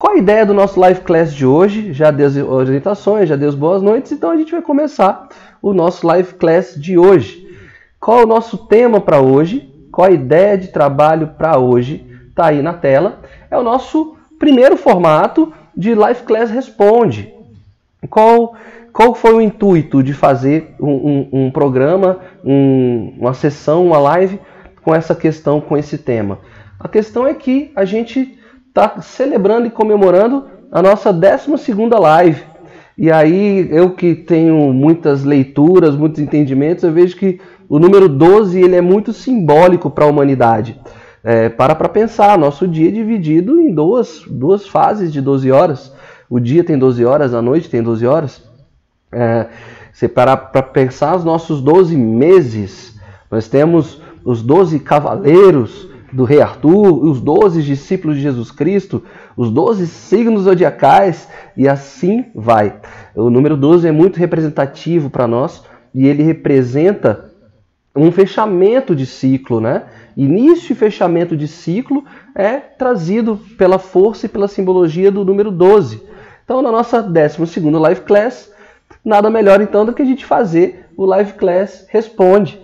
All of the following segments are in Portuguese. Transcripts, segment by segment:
Qual a ideia do nosso live class de hoje? Já dei as orientações, já dei as boas noites, então a gente vai começar o nosso live class de hoje. Qual é o nosso tema para hoje? Qual a ideia de trabalho para hoje? Está aí na tela. É o nosso primeiro formato de live class responde. Qual, qual foi o intuito de fazer um, um, um programa, um, uma sessão, uma live com essa questão, com esse tema? A questão é que a gente está celebrando e comemorando a nossa 12 live. E aí, eu que tenho muitas leituras, muitos entendimentos, eu vejo que o número 12 ele é muito simbólico para a humanidade. É, para para pensar, nosso dia é dividido em duas, duas fases de 12 horas. O dia tem 12 horas, a noite tem 12 horas. É, você parar para pensar os nossos 12 meses, nós temos os 12 cavaleiros, do rei Arthur, os doze discípulos de Jesus Cristo, os doze signos zodiacais e assim vai. O número 12 é muito representativo para nós e ele representa um fechamento de ciclo, né? Início e fechamento de ciclo é trazido pela força e pela simbologia do número 12. Então, na nossa 12 Live Class, nada melhor então do que a gente fazer o Live Class Responde.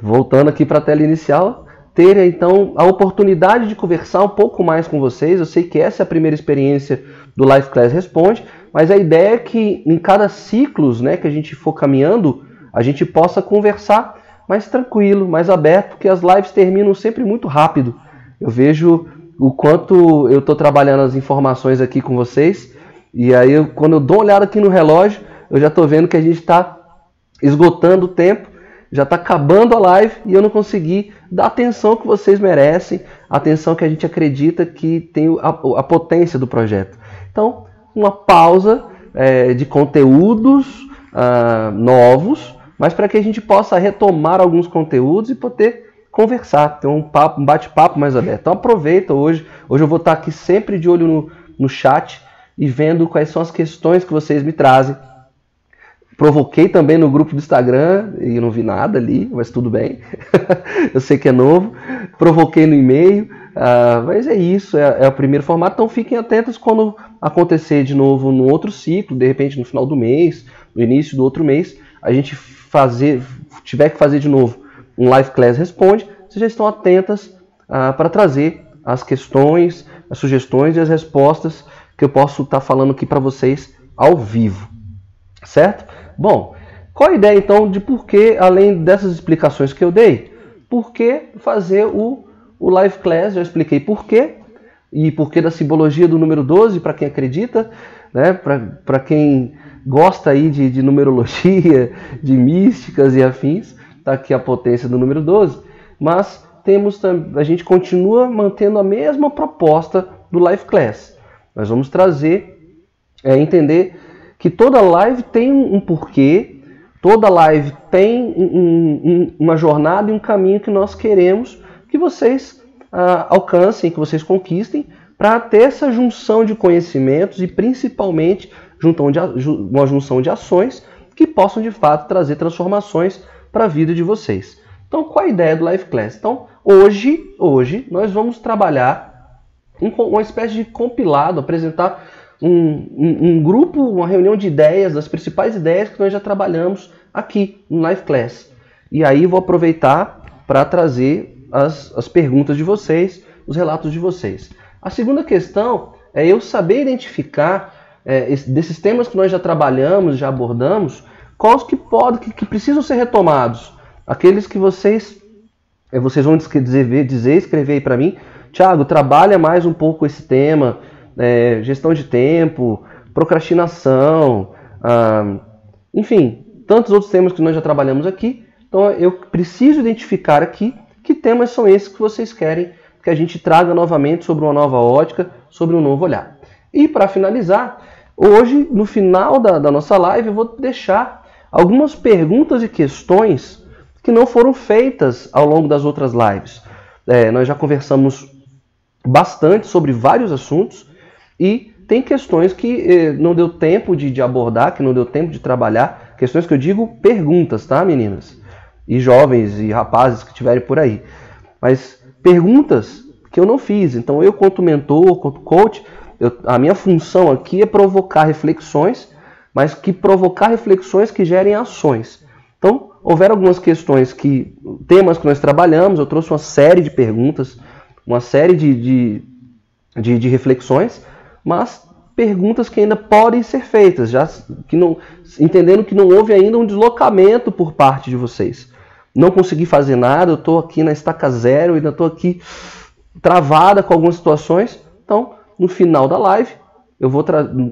Voltando aqui para a tela inicial, ter então a oportunidade de conversar um pouco mais com vocês. Eu sei que essa é a primeira experiência do Life Class Responde, mas a ideia é que em cada ciclos né, que a gente for caminhando, a gente possa conversar mais tranquilo, mais aberto, porque as lives terminam sempre muito rápido. Eu vejo o quanto eu estou trabalhando as informações aqui com vocês, e aí eu, quando eu dou uma olhada aqui no relógio, eu já estou vendo que a gente está esgotando o tempo já está acabando a live e eu não consegui dar a atenção que vocês merecem, a atenção que a gente acredita que tem a, a potência do projeto. Então, uma pausa é, de conteúdos uh, novos, mas para que a gente possa retomar alguns conteúdos e poder conversar, ter um, papo, um bate-papo mais aberto. Então aproveita hoje. Hoje eu vou estar aqui sempre de olho no, no chat e vendo quais são as questões que vocês me trazem Provoquei também no grupo do Instagram e não vi nada ali, mas tudo bem. eu sei que é novo. Provoquei no e-mail, uh, mas é isso, é, é, o primeiro formato. Então fiquem atentos quando acontecer de novo no outro ciclo, de repente no final do mês, no início do outro mês, a gente fazer, tiver que fazer de novo um live class responde, vocês já estão atentas uh, para trazer as questões, as sugestões e as respostas que eu posso estar tá falando aqui para vocês ao vivo, certo? Bom, qual a ideia então de por que, além dessas explicações que eu dei, por que fazer o, o live class? Já expliquei por quê, e por que da simbologia do número 12, para quem acredita, né? para quem gosta aí de, de numerologia, de místicas e afins, está aqui a potência do número 12, mas temos a gente continua mantendo a mesma proposta do live class. Nós vamos trazer, é, entender que toda live tem um porquê, toda live tem um, um, uma jornada e um caminho que nós queremos que vocês ah, alcancem, que vocês conquistem, para ter essa junção de conhecimentos e principalmente uma junção de ações que possam de fato trazer transformações para a vida de vocês. Então, qual a ideia do Life Class? Então, hoje, hoje nós vamos trabalhar uma espécie de compilado, apresentar um, um, um, grupo, uma reunião de ideias, das principais ideias que nós já trabalhamos aqui no Live Class. E aí vou aproveitar para trazer as, as perguntas de vocês, os relatos de vocês. A segunda questão é eu saber identificar é, desses temas que nós já trabalhamos, já abordamos, quais que podem, que, que precisam ser retomados. Aqueles que vocês, é, vocês vão dizer, dizer escrever para mim, Tiago, trabalha mais um pouco esse tema, é, gestão de tempo, procrastinação, ah, enfim, tantos outros temas que nós já trabalhamos aqui. Então eu preciso identificar aqui que temas são esses que vocês querem que a gente traga novamente sobre uma nova ótica, sobre um novo olhar. E para finalizar, hoje, no final da, da nossa live, eu vou deixar algumas perguntas e questões que não foram feitas ao longo das outras lives. É, nós já conversamos bastante sobre vários assuntos e tem questões que eh, não deu tempo de, de, abordar, que não deu tempo de trabalhar. Questões que eu digo perguntas, tá, meninas? E jovens e rapazes que estiverem por aí. Mas perguntas que eu não fiz. Então eu, quanto mentor, quanto coach, eu, a minha função aqui é provocar reflexões, mas que provocar reflexões que gerem ações. Então, houveram algumas questões que, temas que nós trabalhamos, eu trouxe uma série de perguntas, uma série de, de, de, de reflexões, mas perguntas que ainda podem ser feitas, já que não, entendendo que não houve ainda um deslocamento por parte de vocês. Não consegui fazer nada, eu estou aqui na estaca zero, ainda estou aqui travada com algumas situações. Então, no final da live, eu vou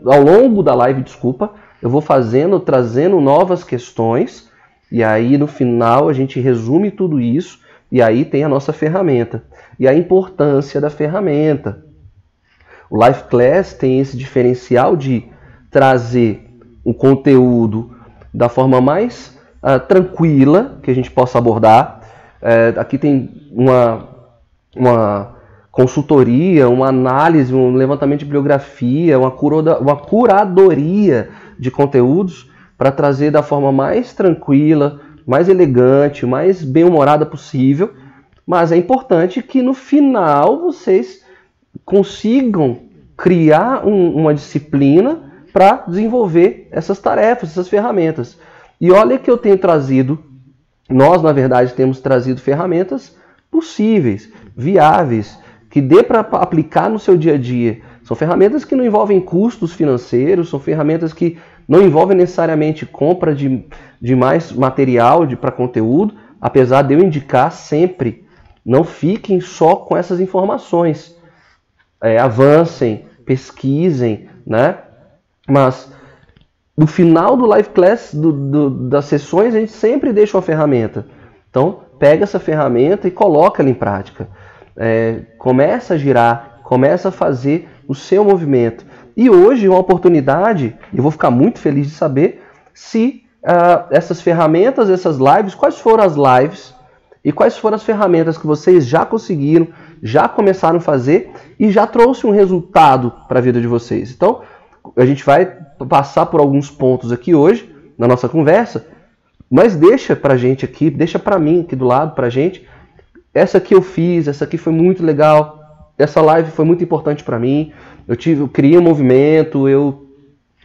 ao longo da live, desculpa, eu vou fazendo, trazendo novas questões, e aí no final a gente resume tudo isso, e aí tem a nossa ferramenta. E a importância da ferramenta. O Life Class tem esse diferencial de trazer o conteúdo da forma mais uh, tranquila que a gente possa abordar. É, aqui tem uma, uma consultoria, uma análise, um levantamento de bibliografia, uma, curoda, uma curadoria de conteúdos para trazer da forma mais tranquila, mais elegante, mais bem-humorada possível. Mas é importante que no final vocês consigam criar um, uma disciplina para desenvolver essas tarefas, essas ferramentas. E olha que eu tenho trazido, nós na verdade temos trazido ferramentas possíveis, viáveis, que dê para aplicar no seu dia a dia. São ferramentas que não envolvem custos financeiros, são ferramentas que não envolvem necessariamente compra de, de mais material para conteúdo, apesar de eu indicar sempre, não fiquem só com essas informações. É, avancem, pesquisem, né? Mas no final do live class, do, do, das sessões, a gente sempre deixa uma ferramenta. Então, pega essa ferramenta e coloca ela em prática é, começa a girar, começa a fazer o seu movimento. E hoje uma oportunidade, eu vou ficar muito feliz de saber se uh, essas ferramentas, essas lives, quais foram as lives e quais foram as ferramentas que vocês já conseguiram, já começaram a fazer e já trouxe um resultado para a vida de vocês. Então, a gente vai passar por alguns pontos aqui hoje na nossa conversa, mas deixa para gente aqui, deixa para mim aqui do lado para gente essa aqui eu fiz, essa aqui foi muito legal, essa live foi muito importante para mim. Eu tive, eu criei um movimento, eu,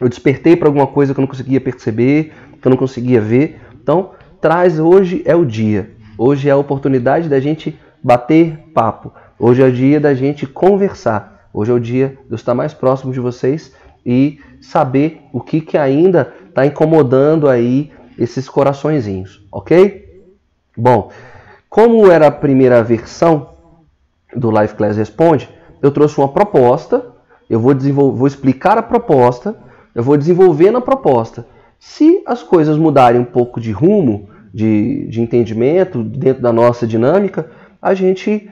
eu despertei para alguma coisa que eu não conseguia perceber, que eu não conseguia ver. Então, traz hoje é o dia. Hoje é a oportunidade da gente bater papo. Hoje é o dia da gente conversar. Hoje é o dia de eu estar mais próximo de vocês e saber o que, que ainda está incomodando aí esses coraçõezinhos, ok? Bom, como era a primeira versão do Live Class Responde, eu trouxe uma proposta, eu vou, vou explicar a proposta, eu vou desenvolver na proposta. Se as coisas mudarem um pouco de rumo, de, de entendimento dentro da nossa dinâmica, a gente,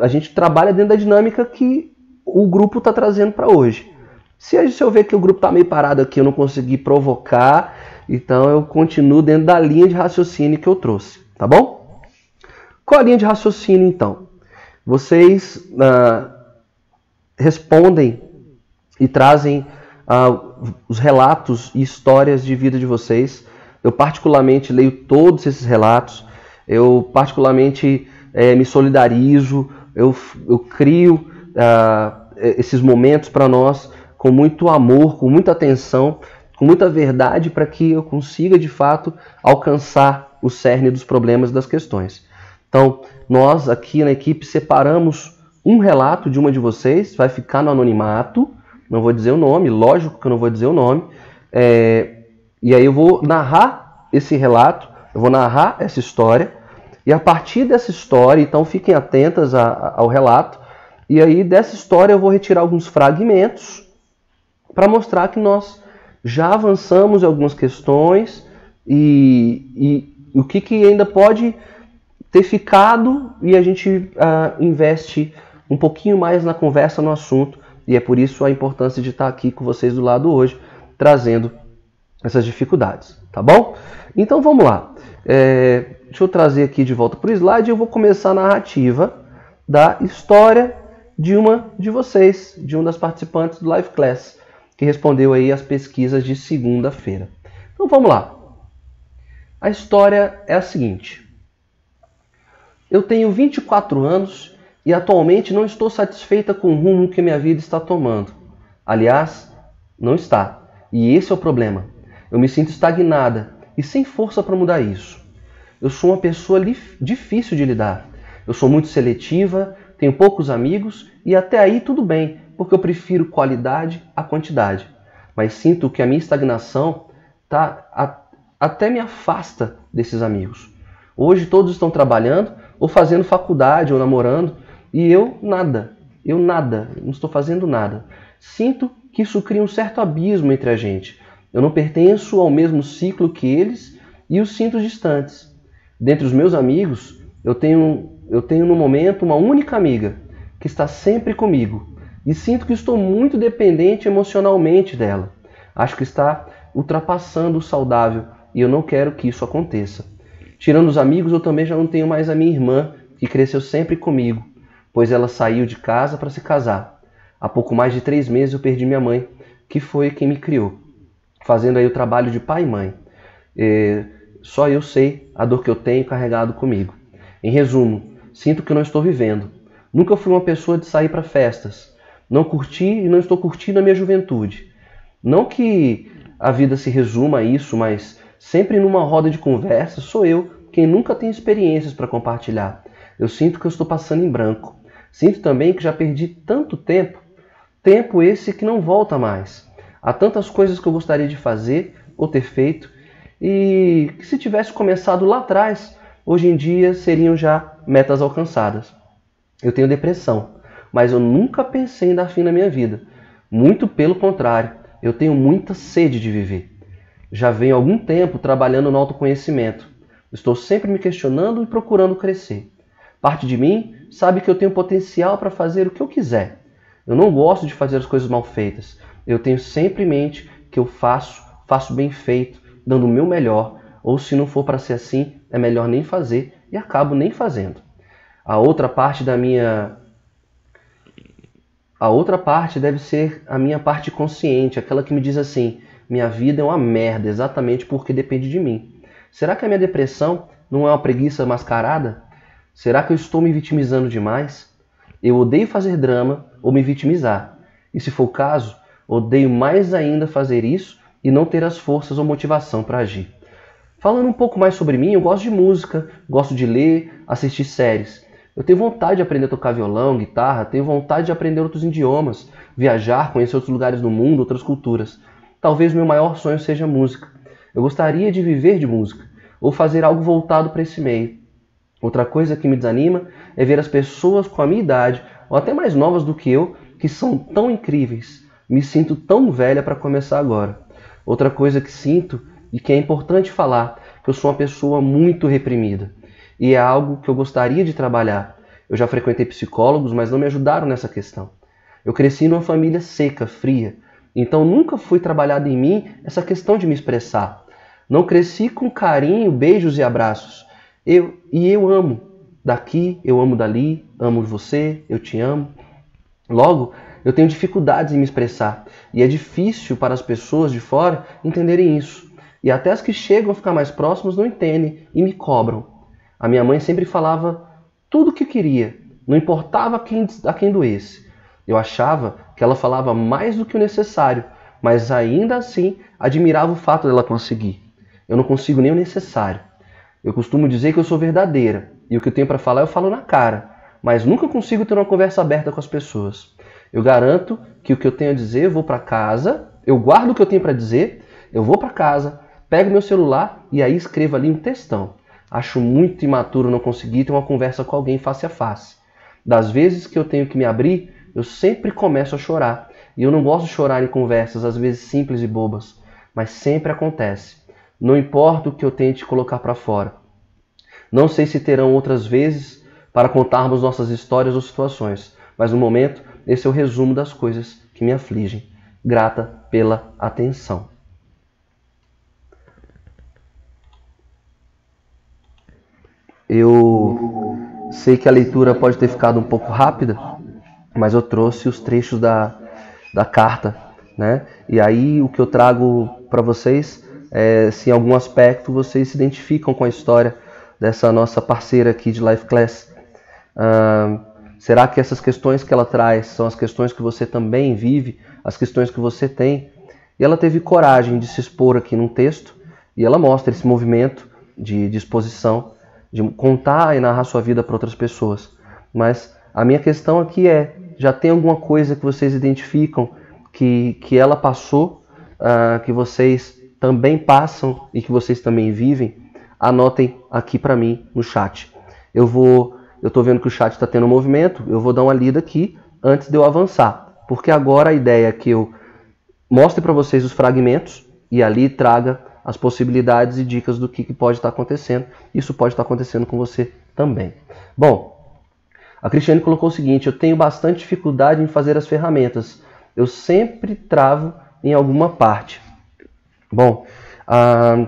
a gente trabalha dentro da dinâmica que o grupo está trazendo para hoje. Se eu ver que o grupo está meio parado aqui, eu não consegui provocar, então eu continuo dentro da linha de raciocínio que eu trouxe, tá bom? Qual a linha de raciocínio, então? Vocês ah, respondem e trazem ah, os relatos e histórias de vida de vocês. Eu, particularmente, leio todos esses relatos. Eu, particularmente, eh, me solidarizo. Eu, eu crio ah, esses momentos para nós com muito amor, com muita atenção, com muita verdade, para que eu consiga, de fato, alcançar o cerne dos problemas das questões. Então, nós aqui na equipe separamos um relato de uma de vocês, vai ficar no anonimato, não vou dizer o nome, lógico que eu não vou dizer o nome, é, e aí eu vou narrar esse relato, eu vou narrar essa história, e a partir dessa história, então fiquem atentas a, a, ao relato, e aí dessa história eu vou retirar alguns fragmentos para mostrar que nós já avançamos em algumas questões e, e o que, que ainda pode ter ficado e a gente uh, investe um pouquinho mais na conversa no assunto. E é por isso a importância de estar aqui com vocês do lado hoje trazendo essas dificuldades, tá bom? Então vamos lá. É, deixa eu trazer aqui de volta para o slide. Eu vou começar a narrativa da história de uma de vocês, de um das participantes do Live Class, que respondeu aí as pesquisas de segunda-feira. Então vamos lá. A história é a seguinte: eu tenho 24 anos, e atualmente não estou satisfeita com o rumo que minha vida está tomando. Aliás, não está. E esse é o problema. Eu me sinto estagnada e sem força para mudar isso. Eu sou uma pessoa difícil de lidar. Eu sou muito seletiva, tenho poucos amigos e até aí tudo bem, porque eu prefiro qualidade à quantidade. Mas sinto que a minha estagnação tá, a, até me afasta desses amigos. Hoje todos estão trabalhando ou fazendo faculdade ou namorando e eu nada. Eu nada, não estou fazendo nada. Sinto que isso cria um certo abismo entre a gente. Eu não pertenço ao mesmo ciclo que eles e os sinto distantes. Dentre os meus amigos, eu tenho, eu tenho no momento uma única amiga que está sempre comigo e sinto que estou muito dependente emocionalmente dela. Acho que está ultrapassando o saudável e eu não quero que isso aconteça. Tirando os amigos, eu também já não tenho mais a minha irmã, que cresceu sempre comigo pois ela saiu de casa para se casar. Há pouco mais de três meses eu perdi minha mãe, que foi quem me criou, fazendo aí o trabalho de pai e mãe. E só eu sei a dor que eu tenho carregado comigo. Em resumo, sinto que não estou vivendo. Nunca fui uma pessoa de sair para festas. Não curti e não estou curtindo a minha juventude. Não que a vida se resuma a isso, mas sempre numa roda de conversa sou eu quem nunca tem experiências para compartilhar. Eu sinto que eu estou passando em branco. Sinto também que já perdi tanto tempo, tempo esse que não volta mais. Há tantas coisas que eu gostaria de fazer ou ter feito e que se tivesse começado lá atrás, hoje em dia seriam já metas alcançadas. Eu tenho depressão, mas eu nunca pensei em dar fim na minha vida. Muito pelo contrário, eu tenho muita sede de viver. Já venho algum tempo trabalhando no autoconhecimento. Estou sempre me questionando e procurando crescer. Parte de mim sabe que eu tenho potencial para fazer o que eu quiser. Eu não gosto de fazer as coisas mal feitas. Eu tenho sempre em mente que eu faço, faço bem feito, dando o meu melhor, ou se não for para ser assim, é melhor nem fazer e acabo nem fazendo. A outra parte da minha a outra parte deve ser a minha parte consciente, aquela que me diz assim: minha vida é uma merda exatamente porque depende de mim. Será que a minha depressão não é uma preguiça mascarada? Será que eu estou me vitimizando demais? Eu odeio fazer drama ou me vitimizar. E se for o caso, odeio mais ainda fazer isso e não ter as forças ou motivação para agir. Falando um pouco mais sobre mim, eu gosto de música, gosto de ler, assistir séries. Eu tenho vontade de aprender a tocar violão, guitarra, tenho vontade de aprender outros idiomas, viajar, conhecer outros lugares do mundo, outras culturas. Talvez meu maior sonho seja música. Eu gostaria de viver de música ou fazer algo voltado para esse meio. Outra coisa que me desanima é ver as pessoas com a minha idade, ou até mais novas do que eu, que são tão incríveis. Me sinto tão velha para começar agora. Outra coisa que sinto e que é importante falar, que eu sou uma pessoa muito reprimida. E é algo que eu gostaria de trabalhar. Eu já frequentei psicólogos, mas não me ajudaram nessa questão. Eu cresci numa família seca, fria, então nunca fui trabalhado em mim essa questão de me expressar. Não cresci com carinho, beijos e abraços. Eu, e eu amo daqui, eu amo dali, amo você, eu te amo. Logo, eu tenho dificuldades em me expressar e é difícil para as pessoas de fora entenderem isso. E até as que chegam a ficar mais próximas não entendem e me cobram. A minha mãe sempre falava tudo o que queria, não importava quem, a quem doesse. Eu achava que ela falava mais do que o necessário, mas ainda assim admirava o fato dela conseguir. Eu não consigo nem o necessário. Eu costumo dizer que eu sou verdadeira e o que eu tenho para falar eu falo na cara, mas nunca consigo ter uma conversa aberta com as pessoas. Eu garanto que o que eu tenho a dizer, eu vou para casa, eu guardo o que eu tenho para dizer, eu vou para casa, pego meu celular e aí escrevo ali um textão. Acho muito imaturo não conseguir ter uma conversa com alguém face a face. Das vezes que eu tenho que me abrir, eu sempre começo a chorar. E eu não gosto de chorar em conversas, às vezes simples e bobas, mas sempre acontece. Não importa o que eu tente colocar para fora. Não sei se terão outras vezes para contarmos nossas histórias ou situações, mas no momento esse é o resumo das coisas que me afligem. Grata pela atenção. Eu sei que a leitura pode ter ficado um pouco rápida, mas eu trouxe os trechos da, da carta, né? E aí o que eu trago para vocês é, se em algum aspecto vocês se identificam com a história dessa nossa parceira aqui de Life Class. Uh, Será que essas questões que ela traz são as questões que você também vive, as questões que você tem? E ela teve coragem de se expor aqui num texto e ela mostra esse movimento de disposição de contar e narrar sua vida para outras pessoas. Mas a minha questão aqui é: já tem alguma coisa que vocês identificam que, que ela passou, uh, que vocês também passam e que vocês também vivem? Anotem aqui para mim no chat. Eu vou, eu estou vendo que o chat está tendo movimento, eu vou dar uma lida aqui antes de eu avançar, porque agora a ideia é que eu mostre para vocês os fragmentos e ali traga as possibilidades e dicas do que, que pode estar acontecendo. Isso pode estar acontecendo com você também. Bom, a Cristiane colocou o seguinte: eu tenho bastante dificuldade em fazer as ferramentas. Eu sempre travo em alguma parte. Bom, ah,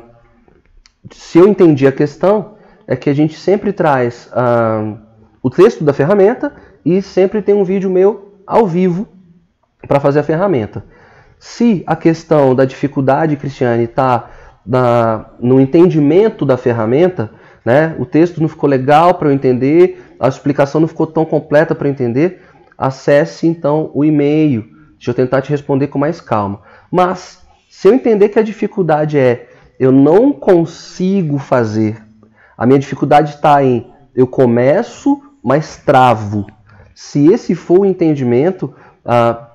se eu entendi a questão, é que a gente sempre traz ah, o texto da ferramenta e sempre tem um vídeo meu ao vivo para fazer a ferramenta. Se a questão da dificuldade, Cristiane, está no entendimento da ferramenta, né? o texto não ficou legal para eu entender, a explicação não ficou tão completa para entender, acesse então o e-mail. Deixa eu tentar te responder com mais calma. Mas, se eu entender que a dificuldade é eu não consigo fazer, a minha dificuldade está em eu começo, mas travo. Se esse for o entendimento, ah,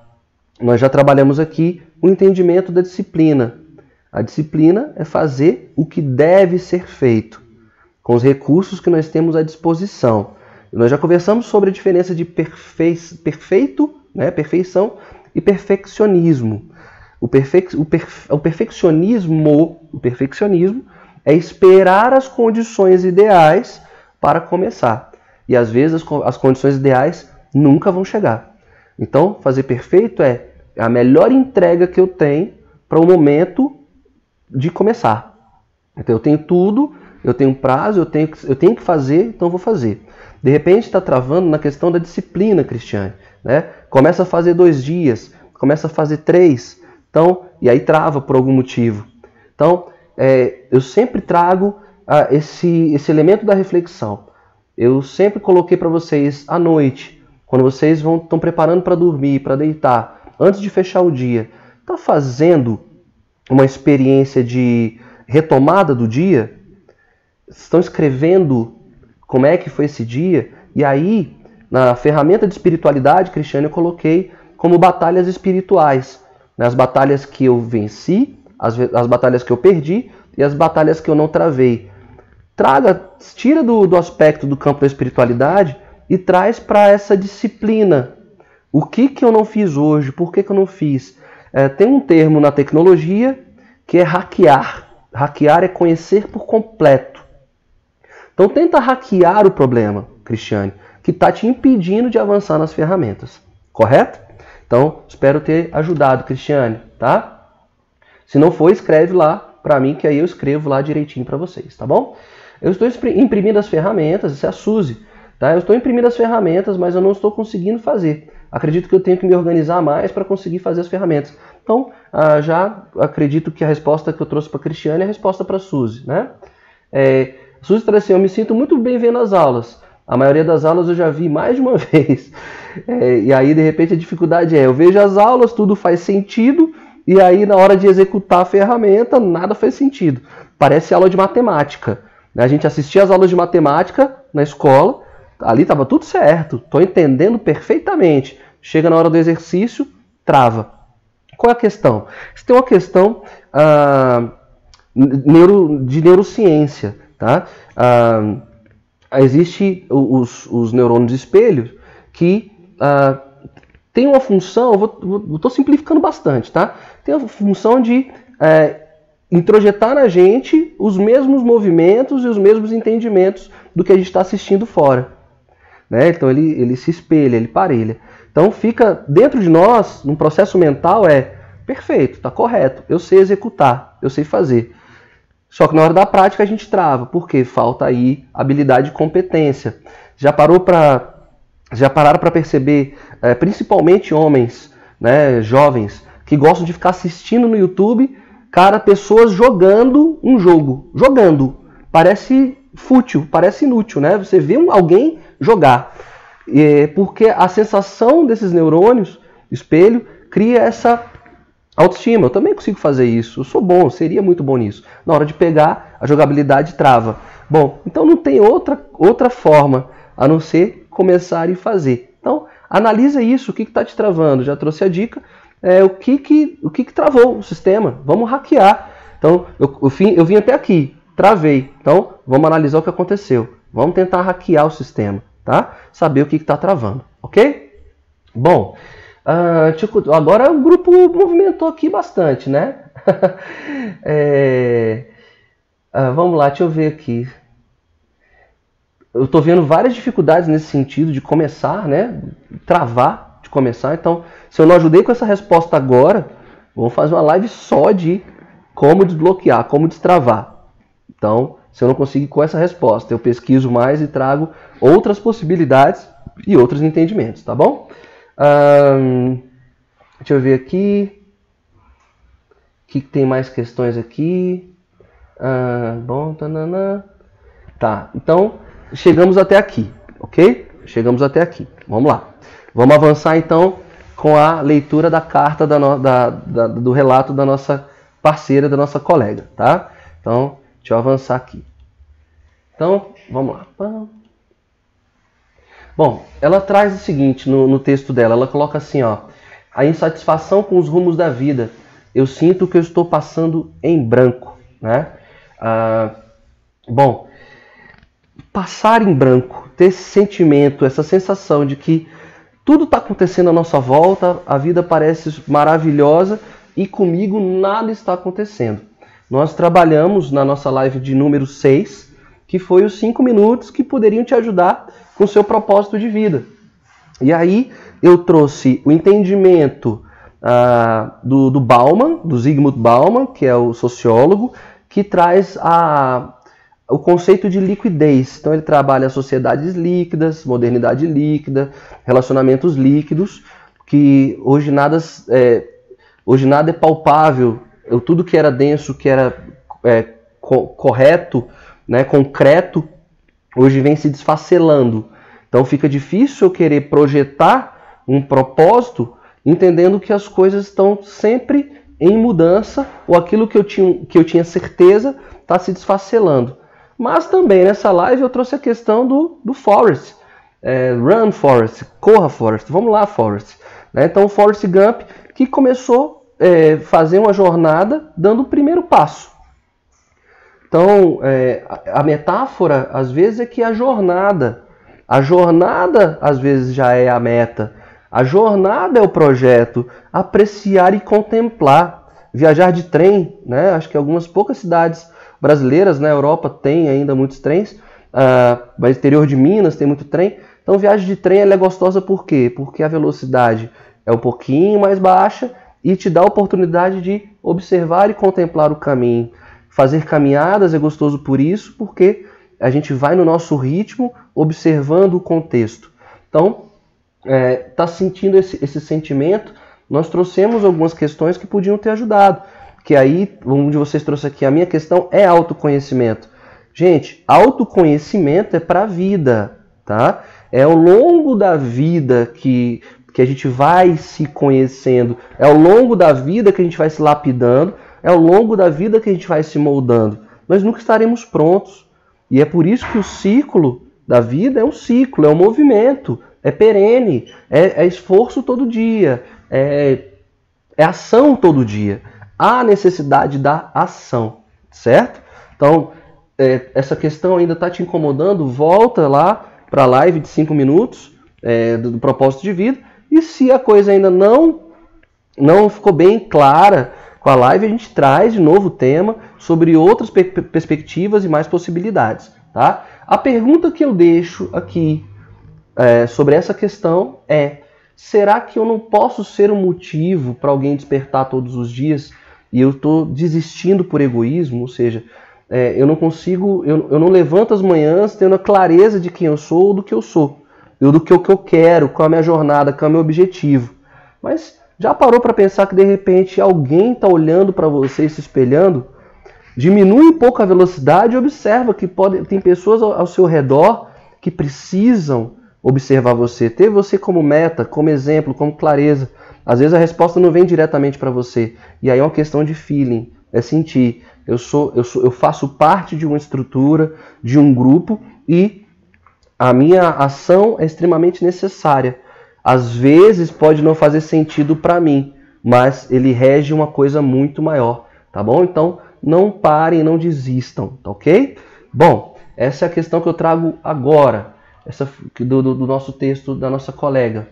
nós já trabalhamos aqui o entendimento da disciplina. A disciplina é fazer o que deve ser feito, com os recursos que nós temos à disposição. Nós já conversamos sobre a diferença de perfe... perfeito, né, perfeição e perfeccionismo. O, perfe... o, perfe... o perfeccionismo, o perfeccionismo é esperar as condições ideais para começar. E às vezes as, condições ideais nunca vão chegar. Então, fazer perfeito é a melhor entrega que eu tenho para o momento de começar. Então eu tenho tudo, eu tenho prazo, eu tenho, eu tenho que fazer, então vou fazer. De repente está travando na questão da disciplina, Cristiane. Né? Começa a fazer dois dias, começa a fazer três, então, e aí trava por algum motivo. Então, é, eu sempre trago ah, esse, esse elemento da reflexão. Eu sempre coloquei para vocês à noite, quando vocês vão estão preparando para dormir, para deitar, antes de fechar o dia, está fazendo uma experiência de retomada do dia, estão escrevendo como é que foi esse dia, e aí, na ferramenta de espiritualidade cristiana, eu coloquei como batalhas espirituais. Né? As batalhas que eu venci, as, as batalhas que eu perdi e as batalhas que eu não travei. Traga, tira do, do aspecto do campo da espiritualidade e traz para essa disciplina. O que, que eu não fiz hoje? Por que, que eu não fiz? É, tem um termo na tecnologia que é hackear. Hackear é conhecer por completo. Então tenta hackear o problema, Cristiane, que está te impedindo de avançar nas ferramentas. Correto? Então, espero ter ajudado, Cristiane, tá? Se não for, escreve lá para mim que aí eu escrevo lá direitinho para vocês, tá bom? Eu estou imprimindo as ferramentas, isso é a Suzy, tá? Eu estou imprimindo as ferramentas, mas eu não estou conseguindo fazer acredito que eu tenho que me organizar mais para conseguir fazer as ferramentas. Então, ah, já acredito que a resposta que eu trouxe para a Cristiane é a resposta para a Suzy. Né? É, Suzy traz assim, eu me sinto muito bem vendo as aulas. A maioria das aulas eu já vi mais de uma vez. É, e aí, de repente, a dificuldade é, eu vejo as aulas, tudo faz sentido, e aí na hora de executar a ferramenta, nada faz sentido. Parece aula de matemática. Né? A gente assistia as aulas de matemática na escola, ali estava tudo certo, estou entendendo perfeitamente. Chega na hora do exercício, trava. Qual é a questão? Você tem uma questão ah, neuro, de neurociência. Tá? Ah, existe os, os neurônios espelhos que ah, tem uma função, estou simplificando bastante, tá? Tem a função de é, introjetar na gente os mesmos movimentos e os mesmos entendimentos do que a gente está assistindo fora. Né? Então ele, ele se espelha, ele parelha. Então fica dentro de nós, um processo mental é perfeito, está correto, eu sei executar, eu sei fazer. Só que na hora da prática a gente trava, porque falta aí habilidade e competência. Já parou para já pararam para perceber, é, principalmente homens, né, jovens, que gostam de ficar assistindo no YouTube, cara, pessoas jogando um jogo, jogando. Parece fútil, parece inútil, né? Você vê alguém jogar. é, porque a sensação desses neurônios, espelho, cria essa autoestima. Eu também consigo fazer isso, eu sou bom, seria muito bom nisso. Na hora de pegar, a jogabilidade trava. Bom, então não tem outra, outra forma a não ser começar e fazer. Então, analisa isso, o que está te travando. Já trouxe a dica, é, o, que, que, o que, que travou o sistema. Vamos hackear. Então, eu, eu, vim, eu vim até aqui, travei. Então, vamos analisar o que aconteceu. Vamos tentar hackear o sistema, tá? Saber o que está travando, ok? Bom, uh, agora o grupo movimentou aqui bastante, né? é, uh, vamos lá, deixa eu ver aqui. Eu estou vendo várias dificuldades nesse sentido de começar, né? Travar começar. Então, se eu não ajudei com essa resposta agora, vamos fazer uma live só de como desbloquear, como destravar. Então, se eu não conseguir com essa resposta, eu pesquiso mais e trago outras possibilidades e outros entendimentos, tá bom? deixa eu ver aqui. O que tem mais questões aqui? bom, tanana. Tá, então chegamos até aqui, ok? Chegamos até aqui. Vamos lá. Vamos avançar então com a leitura da carta da, da, da, do relato da nossa parceira, da nossa colega, tá? Então, deixa eu avançar aqui. Então, vamos lá. Bom, ela traz o seguinte no, no texto dela, ela coloca assim, ó, a insatisfação com os rumos da vida. Eu sinto que eu estou passando em branco, né? Ah, bom, passar em branco, ter esse sentimento, essa sensação de que tudo está acontecendo à nossa volta, a vida parece maravilhosa e comigo nada está acontecendo. Nós trabalhamos na nossa live de número 6, que foi os 5 minutos que poderiam te ajudar com o seu propósito de vida. E aí eu trouxe o entendimento uh, do, do Bauman, do Zygmunt Bauman, que é o sociólogo, que traz a, o conceito de liquidez. Então ele trabalha sociedades líquidas, modernidade líquida, relacionamentos líquidos, que hoje nada é, hoje nada é palpável. Eu, tudo que era denso, que era é, co correto, né, concreto, hoje vem se desfacelando. Então fica difícil eu querer projetar um propósito entendendo que as coisas estão sempre em mudança ou aquilo que eu tinha, que eu tinha certeza está se desfacelando. Mas também nessa live eu trouxe a questão do, do Forest. É, run Forest, corra Forest, vamos lá Forest. Né? Então Forrest Gump que começou a é, fazer uma jornada dando o primeiro passo. Então é, a metáfora às vezes é que a jornada, a jornada às vezes já é a meta, a jornada é o projeto, apreciar e contemplar, viajar de trem, né? Acho que algumas poucas cidades brasileiras na Europa tem ainda muitos trens, uh, interior de Minas tem muito trem. Então viagem de trem é gostosa por quê? Porque a velocidade é um pouquinho mais baixa e te dá a oportunidade de observar e contemplar o caminho. Fazer caminhadas é gostoso por isso, porque a gente vai no nosso ritmo, observando o contexto. Então, é, tá sentindo esse, esse sentimento? Nós trouxemos algumas questões que podiam ter ajudado que aí, um de vocês trouxe aqui, a minha questão é autoconhecimento. Gente, autoconhecimento é para a vida, tá? É ao longo da vida que, que a gente vai se conhecendo, é ao longo da vida que a gente vai se lapidando, é ao longo da vida que a gente vai se moldando. Nós nunca estaremos prontos. E é por isso que o ciclo da vida é um ciclo, é um movimento, é perene, é, é esforço todo dia, é, é ação todo dia há necessidade da ação, certo? Então, é, essa questão ainda está te incomodando, volta lá para a live de 5 minutos é, do, do, propósito de vida. E se a coisa ainda não, não ficou bem clara com a live, a gente traz de novo o tema sobre outras pe perspectivas e mais possibilidades. Tá? A pergunta que eu deixo aqui é, sobre essa questão é: será que eu não posso ser um motivo para alguém despertar todos os dias e eu estou desistindo por egoísmo, ou seja, é, eu não consigo, eu, eu não levanto as manhãs tendo a clareza de quem eu sou ou do que eu sou, ou do que, que eu quero, qual é a minha jornada, qual é o meu objetivo. Mas já parou para pensar que de repente alguém está olhando para você e se espelhando? Diminui um pouco a velocidade e observa que pode, tem pessoas ao, ao seu redor que precisam observar você, ter você como meta, como exemplo, como clareza. Às vezes a resposta não vem diretamente para você. E aí é uma questão de feeling, é sentir. Eu sou, eu sou, eu faço parte de uma estrutura, de um grupo e a minha ação é extremamente necessária. Às vezes pode não fazer sentido para mim, mas ele rege uma coisa muito maior, tá bom? Então não parem, não desistam, tá ok? Bom, essa é a questão que eu trago agora, essa do, do, do nosso texto da nossa colega.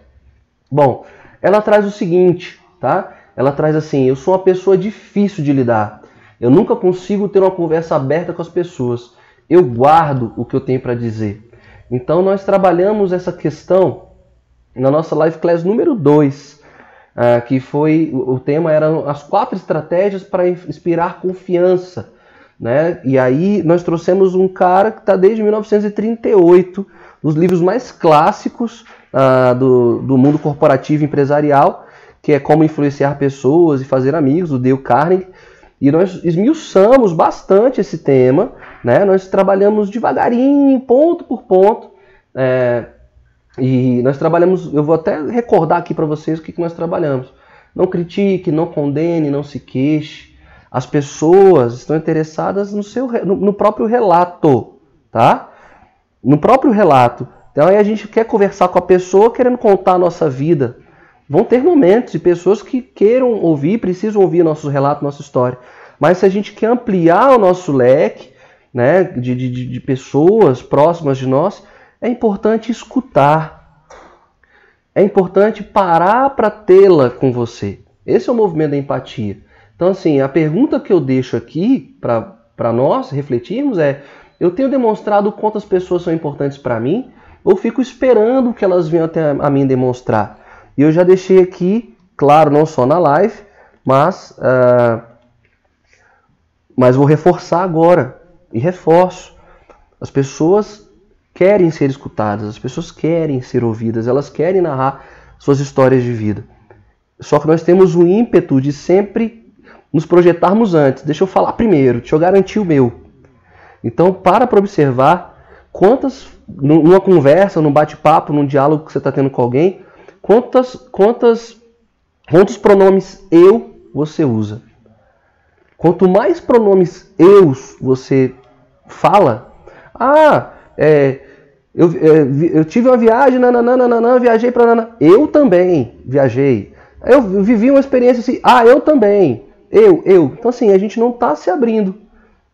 Bom, ela traz o seguinte, tá? Ela traz assim: eu sou uma pessoa difícil de lidar. Eu nunca consigo ter uma conversa aberta com as pessoas. Eu guardo o que eu tenho para dizer. Então nós trabalhamos essa questão na nossa live class número 2 uh, que foi o tema era as quatro estratégias para inspirar confiança, né? E aí nós trouxemos um cara que está desde 1938, dos livros mais clássicos uh, do, do mundo corporativo empresarial, que é como influenciar pessoas e fazer amigos, o Dale Carnegie. E nós esmiuçamos bastante esse tema, né? Nós trabalhamos devagarinho, ponto por ponto, é, e nós trabalhamos, eu vou até recordar aqui para vocês o que, que nós trabalhamos. Não critique, não condene, não se queixe. As pessoas estão interessadas no, seu, no, no próprio relato, tá? No próprio relato. Então aí a gente quer conversar com a pessoa querendo contar a nossa vida. Vão ter momentos e pessoas que queiram ouvir, precisam ouvir nossos relatos, nossa história. Mas se a gente quer ampliar o nosso leque né, de, de, de pessoas próximas de nós, é importante escutar. É importante parar para tê-la com você. Esse é o movimento da empatia. Então, assim, a pergunta que eu deixo aqui para nós refletirmos é: eu tenho demonstrado quantas pessoas são importantes para mim ou fico esperando que elas venham até a mim demonstrar? E eu já deixei aqui, claro, não só na live, mas, uh, mas vou reforçar agora e reforço. As pessoas querem ser escutadas, as pessoas querem ser ouvidas, elas querem narrar suas histórias de vida. Só que nós temos o ímpeto de sempre nos projetarmos antes. Deixa eu falar primeiro, deixa eu garantir o meu. Então, para para observar quantas, numa conversa, num bate-papo, num diálogo que você está tendo com alguém, quantas, quantas, quantos pronomes eu você usa. Quanto mais pronomes eu você fala, ah, é, eu, eu, eu, tive uma viagem, nananana, viajei para. Eu também viajei. Eu vivi uma experiência assim, ah, eu também. Eu, eu. Então, assim, a gente não está se abrindo.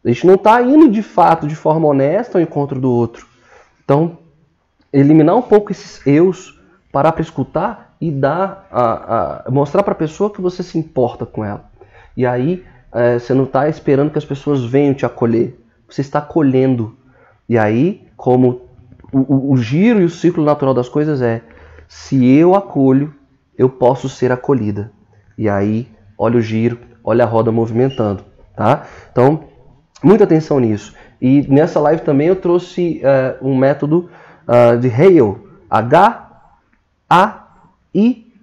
A gente não está indo de fato, de forma honesta ao encontro do outro. Então, eliminar um pouco esses eus, parar para escutar e dar a, a mostrar para a pessoa que você se importa com ela. E aí, é, você não está esperando que as pessoas venham te acolher. Você está acolhendo. E aí, como o, o, giro e o ciclo natural das coisas é: se eu acolho, eu posso ser acolhida. E aí, olha o giro, olha a roda movimentando, tá? Então, muita atenção nisso. E nessa live também eu trouxe uh, um método uh, de Hale, H-A-I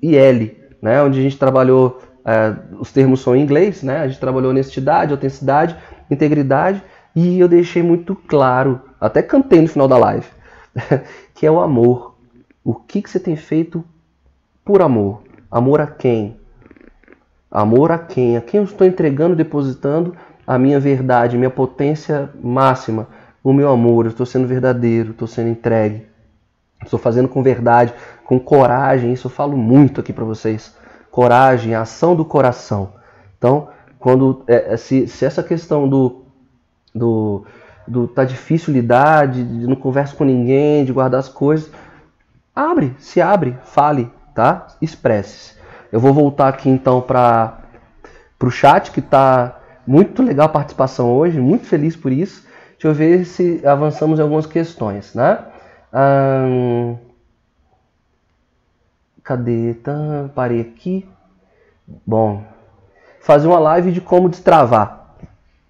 e L, né? Onde a gente trabalhou, uh, os termos são em inglês, né? A gente trabalhou honestidade, autenticidade, integridade e eu deixei muito claro, até cantei no final da live, que é o amor. O que, que você tem feito por amor? Amor a quem? Amor a quem? A quem eu estou entregando, depositando a minha verdade, minha potência máxima, o meu amor. Eu estou sendo verdadeiro, estou sendo entregue. Estou fazendo com verdade, com coragem. Isso eu falo muito aqui para vocês. Coragem, ação do coração. Então, quando é, se, se essa questão do, do do tá difícil lidar, de, de não conversa com ninguém, de guardar as coisas. Abre, se abre, fale, tá? Expresse. Eu vou voltar aqui então para o chat, que tá muito legal a participação hoje, muito feliz por isso. Deixa eu ver se avançamos em algumas questões, né? Hum, cadê? Tá, parei aqui. Bom, fazer uma live de como destravar.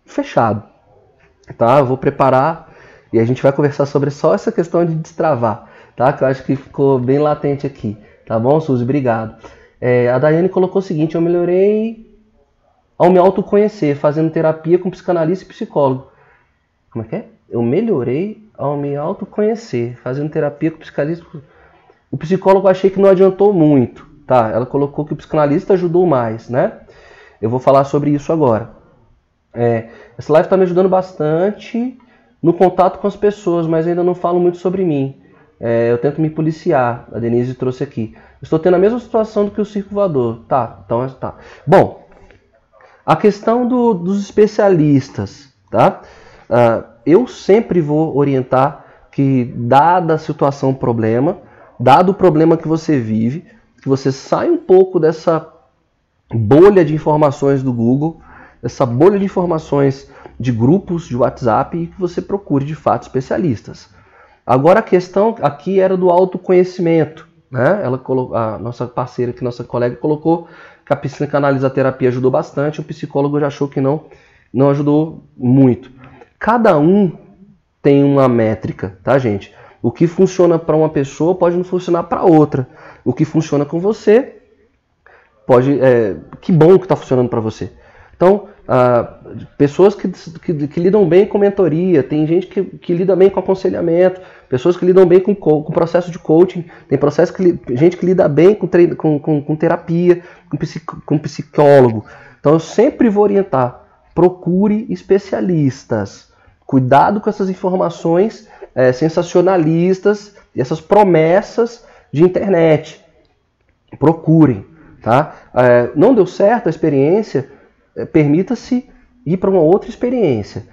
Fechado tá? Eu vou preparar e a gente vai conversar sobre só essa questão de destravar, tá? Que eu acho que ficou bem latente aqui, tá bom, Suzy? Obrigado. É, a Daiane colocou o seguinte: eu melhorei ao me autoconhecer, fazendo terapia com psicanalista e psicólogo. Como é que é? Eu melhorei ao me autoconhecer, fazendo terapia com psicanalista. O psicólogo achei que não adiantou muito, tá? Ela colocou que o psicanalista ajudou mais, né? Eu vou falar sobre isso agora. É, essa live está me ajudando bastante no contato com as pessoas, mas ainda não falo muito sobre mim. É, eu tento me policiar. A Denise trouxe aqui. Estou tendo a mesma situação do que o circo voador. Tá, então tá. Bom, a questão do, dos especialistas, tá? Uh, eu sempre vou orientar que, dada a situação problema, dado o problema que você vive, que você saia um pouco dessa bolha de informações do Google, essa bolha de informações de grupos de WhatsApp e que você procure de fato especialistas. Agora a questão aqui era do autoconhecimento. Né? Ela colocou, a nossa parceira, que nossa colega colocou que a psicanalisoterapia ajudou bastante, o psicólogo já achou que não, não ajudou muito. Cada um tem uma métrica, tá, gente? O que funciona para uma pessoa pode não funcionar para outra. O que funciona com você pode, é, que bom que está funcionando para você. Então, ah, pessoas que, que, que, lidam bem com mentoria, tem gente que, que lida bem com aconselhamento, pessoas que lidam bem com, com processo de coaching, tem processo que, gente que lida bem com, com, com, com terapia, com, psico, com psicólogo. Então eu sempre vou orientar, procure especialistas. Cuidado com essas informações é, sensacionalistas e essas promessas de internet. Procurem. Tá? É, não deu certo a experiência, permita-se ir para uma outra experiência.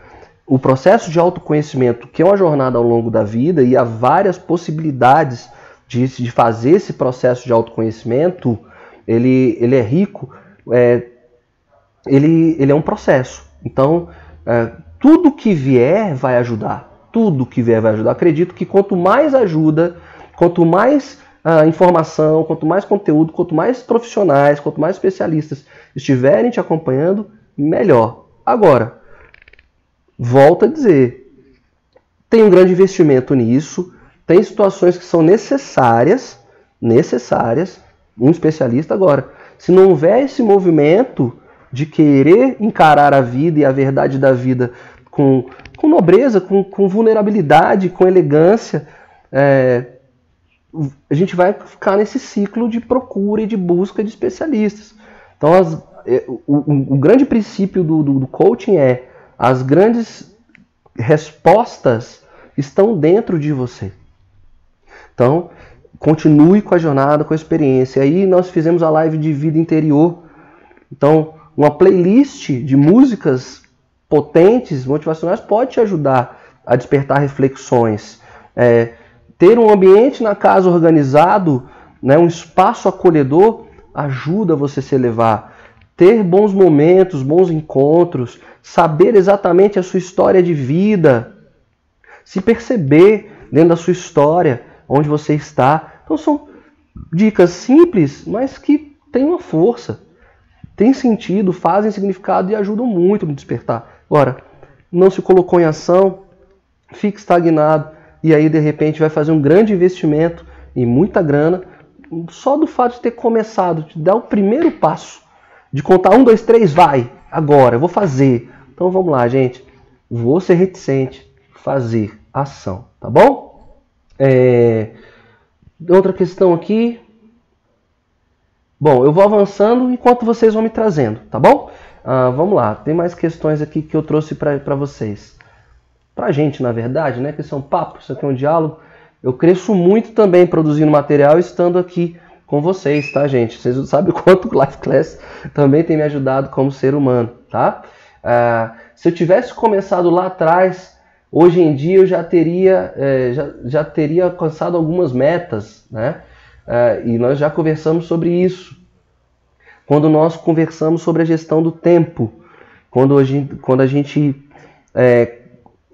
O processo de autoconhecimento, que é uma jornada ao longo da vida e há várias possibilidades de, de fazer esse processo de autoconhecimento, ele, ele é rico, é, ele, ele é um processo. Então, é, tudo que vier vai ajudar. Tudo que vier vai ajudar. Acredito que quanto mais ajuda, quanto mais uh, informação, quanto mais conteúdo, quanto mais profissionais, quanto mais especialistas estiverem te acompanhando, melhor. Agora, volto a dizer, tem um grande investimento nisso, tem situações que são necessárias, necessárias, um especialista agora. Se não houver esse movimento de querer encarar a vida e a verdade da vida com, com nobreza, com, com vulnerabilidade, com elegância, é, a gente vai ficar nesse ciclo de procura e de busca de especialistas. Então, as, é, o, o, o, grande princípio do, do, do coaching é as grandes respostas estão dentro de você. Então, continue com a jornada, com a experiência. Aí nós fizemos a live de vida interior. Então, uma playlist de músicas potentes, motivacionais, pode te ajudar a despertar reflexões. É, ter um ambiente na casa organizado, né, um espaço acolhedor, ajuda você a se elevar. Ter bons momentos, bons encontros, saber exatamente a sua história de vida, se perceber dentro da sua história, onde você está. Então são dicas simples, mas que têm uma força, têm sentido, fazem significado e ajudam muito no despertar. Agora, não se colocou em ação, fica estagnado e aí de repente vai fazer um grande investimento e muita grana só do fato de ter começado, de dar o primeiro passo, de contar um, dois, três, vai, agora, eu vou fazer. Então vamos lá, gente. Vou ser reticente, fazer ação, tá bom? É... Outra questão aqui. Bom, eu vou avançando enquanto vocês vão me trazendo, tá bom? Ah, vamos lá, tem mais questões aqui que eu trouxe para vocês. Pra gente, na verdade, né? Que isso é um papo, isso aqui é um diálogo. Eu cresço muito também produzindo material estando aqui com vocês, tá, gente? Vocês sabem o quanto o Life Class também tem me ajudado como ser humano, tá? Ah, se eu tivesse começado lá atrás, hoje em dia eu já teria, é, já, já teria alcançado algumas metas, né? Ah, e nós já conversamos sobre isso. Quando nós conversamos sobre a gestão do tempo, quando a gente, quando a gente é,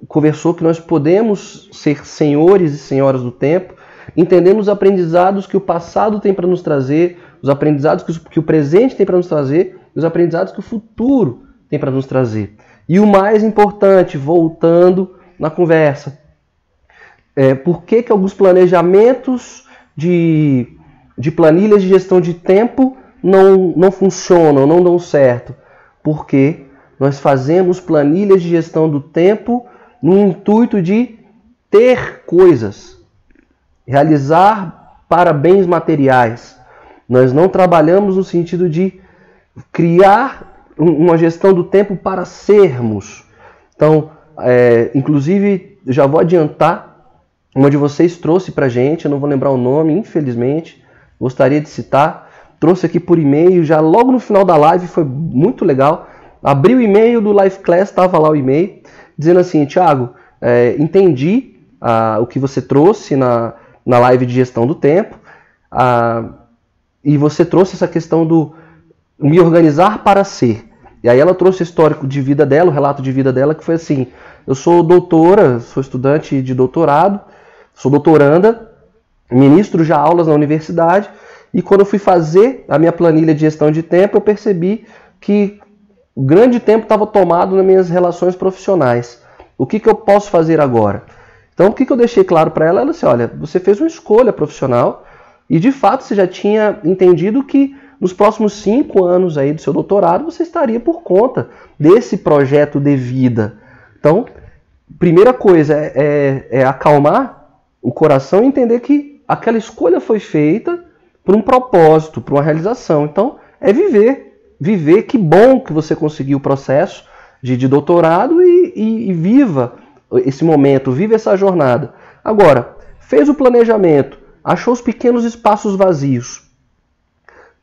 conversou que nós podemos ser senhores e senhoras do tempo, entendemos os aprendizados que o passado tem para nos trazer, os aprendizados que o presente tem para nos trazer, os aprendizados que o futuro tem para nos trazer. E o mais importante, voltando na conversa, é, por que, que alguns planejamentos de, de planilhas de gestão de tempo não, não funcionam, não dão certo? Porque nós fazemos planilhas de gestão do tempo no intuito de ter coisas, realizar para bens materiais. Nós não trabalhamos no sentido de criar uma gestão do tempo para sermos. Então, é, inclusive, já vou adiantar, uma de vocês trouxe para gente, eu não vou lembrar o nome, infelizmente, gostaria de citar, trouxe aqui por e-mail, já logo no final da live, foi muito legal. Abri o e-mail do Life Class, estava lá o e-mail, dizendo assim, Thiago, é, entendi ah, o que você trouxe na, na live de gestão do tempo, ah, e você trouxe essa questão do me organizar para ser. E aí ela trouxe o histórico de vida dela, o relato de vida dela, que foi assim: eu sou doutora, sou estudante de doutorado, sou doutoranda, ministro já aulas na universidade, e quando eu fui fazer a minha planilha de gestão de tempo, eu percebi que o grande tempo estava tomado nas minhas relações profissionais. O que, que eu posso fazer agora? Então, o que, que eu deixei claro para ela? Ela disse: olha, você fez uma escolha profissional e de fato você já tinha entendido que nos próximos cinco anos aí do seu doutorado você estaria por conta desse projeto de vida. Então, primeira coisa é, é, é acalmar o coração e entender que aquela escolha foi feita por um propósito, por uma realização. Então, é viver. Viver, que bom que você conseguiu o processo de, de doutorado e, e, e viva esse momento, viva essa jornada. Agora, fez o planejamento, achou os pequenos espaços vazios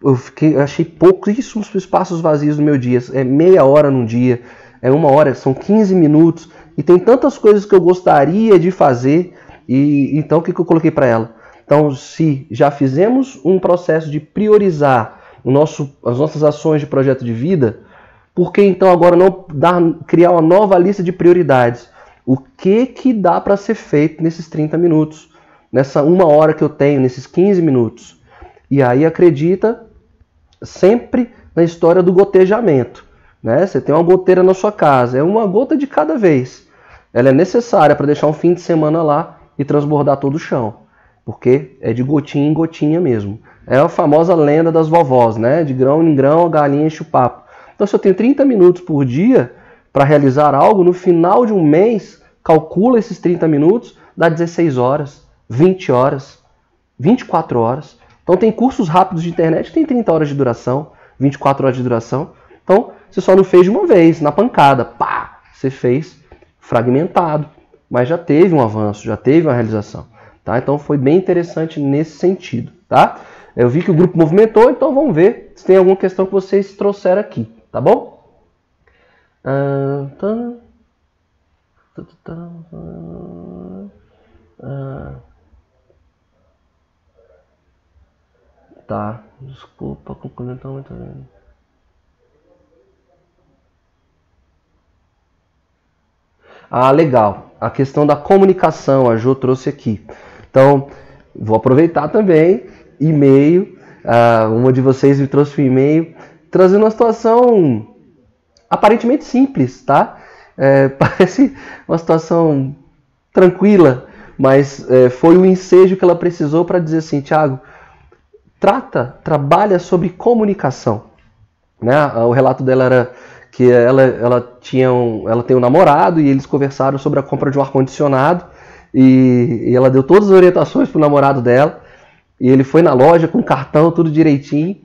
eu fiquei, achei pouquíssimos espaços vazios no meu dia. É meia hora num dia, é uma hora, são 15 minutos. E tem tantas coisas que eu gostaria de fazer. E então o que, que eu coloquei para ela? Então, se já fizemos um processo de priorizar nosso, as nossas ações de projeto de vida, por que então agora não dar, criar uma nova lista de prioridades? O que, que dá para ser feito nesses 30 minutos? Nessa uma hora que eu tenho, nesses 15 minutos? E aí acredita sempre na história do gotejamento. Né? Você tem uma goteira na sua casa, é uma gota de cada vez. Ela é necessária para deixar um fim de semana lá e transbordar todo o chão, porque é de gotinha em gotinha mesmo. É a famosa lenda das vovós, né? De grão em grão a galinha enche o papo. Então, se eu tenho 30 minutos por dia para realizar algo, no final de um mês, calcula esses 30 minutos, dá 16 horas, 20 horas, 24 horas. Então tem cursos rápidos de internet que tem 30 horas de duração, 24 horas de duração. Então você só não fez de uma vez, na pancada, pá, você fez fragmentado, mas já teve um avanço, já teve uma realização, tá? Então foi bem interessante nesse sentido, tá? Eu vi que o grupo movimentou, então vamos ver se tem alguma questão que vocês trouxeram aqui, tá bom? Ah, tá. Ah, Tá, desculpa, complementar muito. Ah, legal. A questão da comunicação, a Jo trouxe aqui. Então, vou aproveitar também, e-mail. Ah, uma de vocês me trouxe um e-mail trazendo uma situação aparentemente simples, tá? É, parece uma situação tranquila, mas é, foi o ensejo que ela precisou para dizer assim, Thiago, trata, trabalha sobre comunicação. Né? O relato dela era que ela, ela, tinha um, ela tem um namorado e eles conversaram sobre a compra de um ar-condicionado e, e, ela deu todas as orientações para o namorado dela e ele foi na loja com o cartão, tudo direitinho,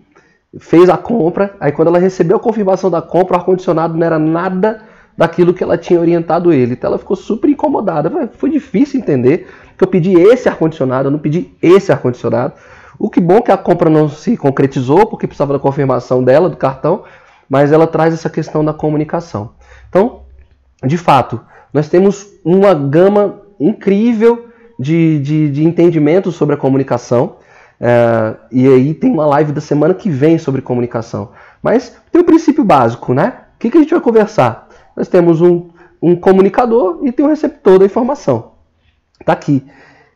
fez a compra. Aí quando ela recebeu a confirmação da compra, o ar-condicionado não era nada daquilo que ela tinha orientado ele. Então ela ficou super incomodada. Foi difícil entender que eu pedi esse ar-condicionado, eu não pedi esse ar-condicionado. O que bom que a compra não se concretizou, porque precisava da confirmação dela, do cartão, mas ela traz essa questão da comunicação. Então, de fato, nós temos uma gama incrível de, de, de entendimento sobre a comunicação. É, e aí tem uma live da semana que vem sobre comunicação. Mas tem o um princípio básico, né? O que, que a gente vai conversar? Nós temos um, um comunicador e tem um receptor da informação. Está aqui.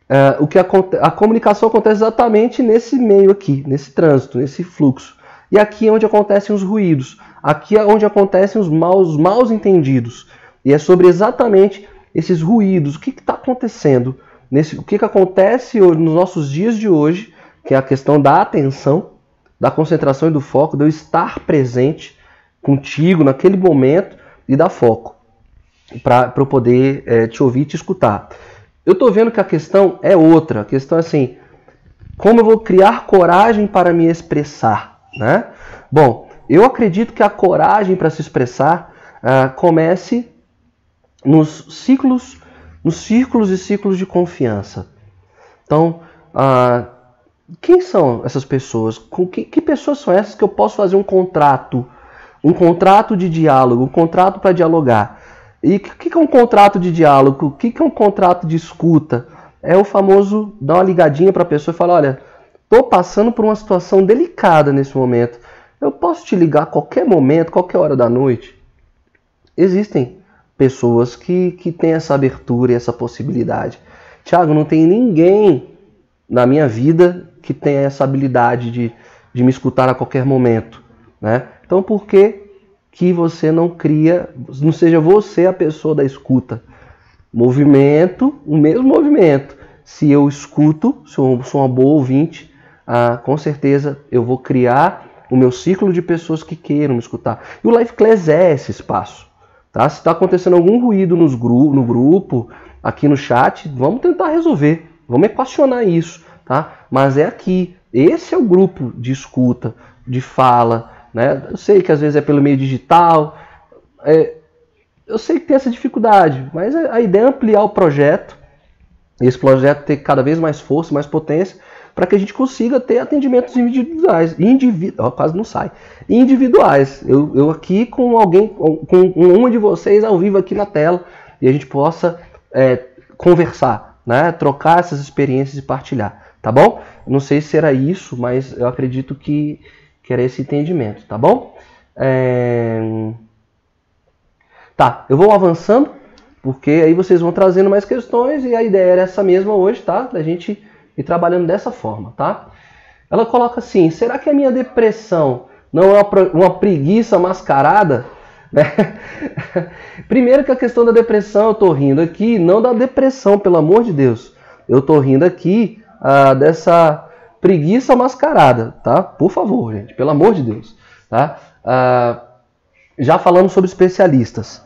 Uh, o que a, a comunicação acontece exatamente nesse meio aqui, nesse trânsito, nesse fluxo. E aqui é onde acontecem os ruídos. Aqui é onde acontecem os maus, maus entendidos. E é sobre exatamente esses ruídos. O que está acontecendo? Nesse, o que, que acontece nos nossos dias de hoje, que é a questão da atenção, da concentração e do foco, de eu estar presente contigo naquele momento e dar foco para eu poder é, te ouvir e te escutar. Eu estou vendo que a questão é outra. A questão é assim: Como eu vou criar coragem para me expressar? Né? Bom, eu acredito que a coragem para se expressar uh, comece nos ciclos, nos círculos e ciclos de confiança. Então, uh, quem são essas pessoas? Com que, que, pessoas são essas que eu posso fazer um contrato, um contrato de diálogo, um contrato para dialogar? E o que, que, é um contrato de diálogo? O que, que é um contrato de escuta? É o famoso dar uma ligadinha para a pessoa e falar: olha, estou passando por uma situação delicada nesse momento. Eu posso te ligar a qualquer momento, qualquer hora da noite? Existem pessoas que, que têm essa abertura e essa possibilidade. Tiago, não tem ninguém na minha vida que tenha essa habilidade de, de me escutar a qualquer momento. Né? Então, por que, que você não cria, não seja você a pessoa da escuta? Movimento, o mesmo movimento. Se eu escuto, se eu sou uma boa ouvinte, ah, com certeza eu vou criar o meu ciclo de pessoas que queiram me escutar. E o Life Class é esse espaço. Tá? Se está acontecendo algum ruído nos gru no grupo, aqui no chat, vamos tentar resolver. Vamos equacionar isso. Tá? Mas é aqui. Esse é o grupo de escuta, de fala. Né? Eu sei que às vezes é pelo meio digital. É, eu sei que tem essa dificuldade, mas a ideia é ampliar o projeto, esse projeto ter cada vez mais força, mais potência, para que a gente consiga ter atendimentos individuais, individu quase não sai, individuais. Eu, eu aqui com alguém, com uma de vocês ao vivo aqui na tela, e a gente possa é, conversar, né? trocar essas experiências e partilhar, tá bom? Não sei se era isso, mas eu acredito que, que era esse entendimento, tá bom? É... Tá, eu vou avançando, porque aí vocês vão trazendo mais questões e a ideia era essa mesma hoje, tá? Da gente ir trabalhando dessa forma, tá? Ela coloca assim: será que a minha depressão não é uma preguiça mascarada? Né? Primeiro que a questão da depressão, eu tô rindo aqui, não da depressão, pelo amor de Deus. Eu tô rindo aqui ah, dessa preguiça mascarada, tá? Por favor, gente, pelo amor de Deus, tá? Ah, já falamos sobre especialistas.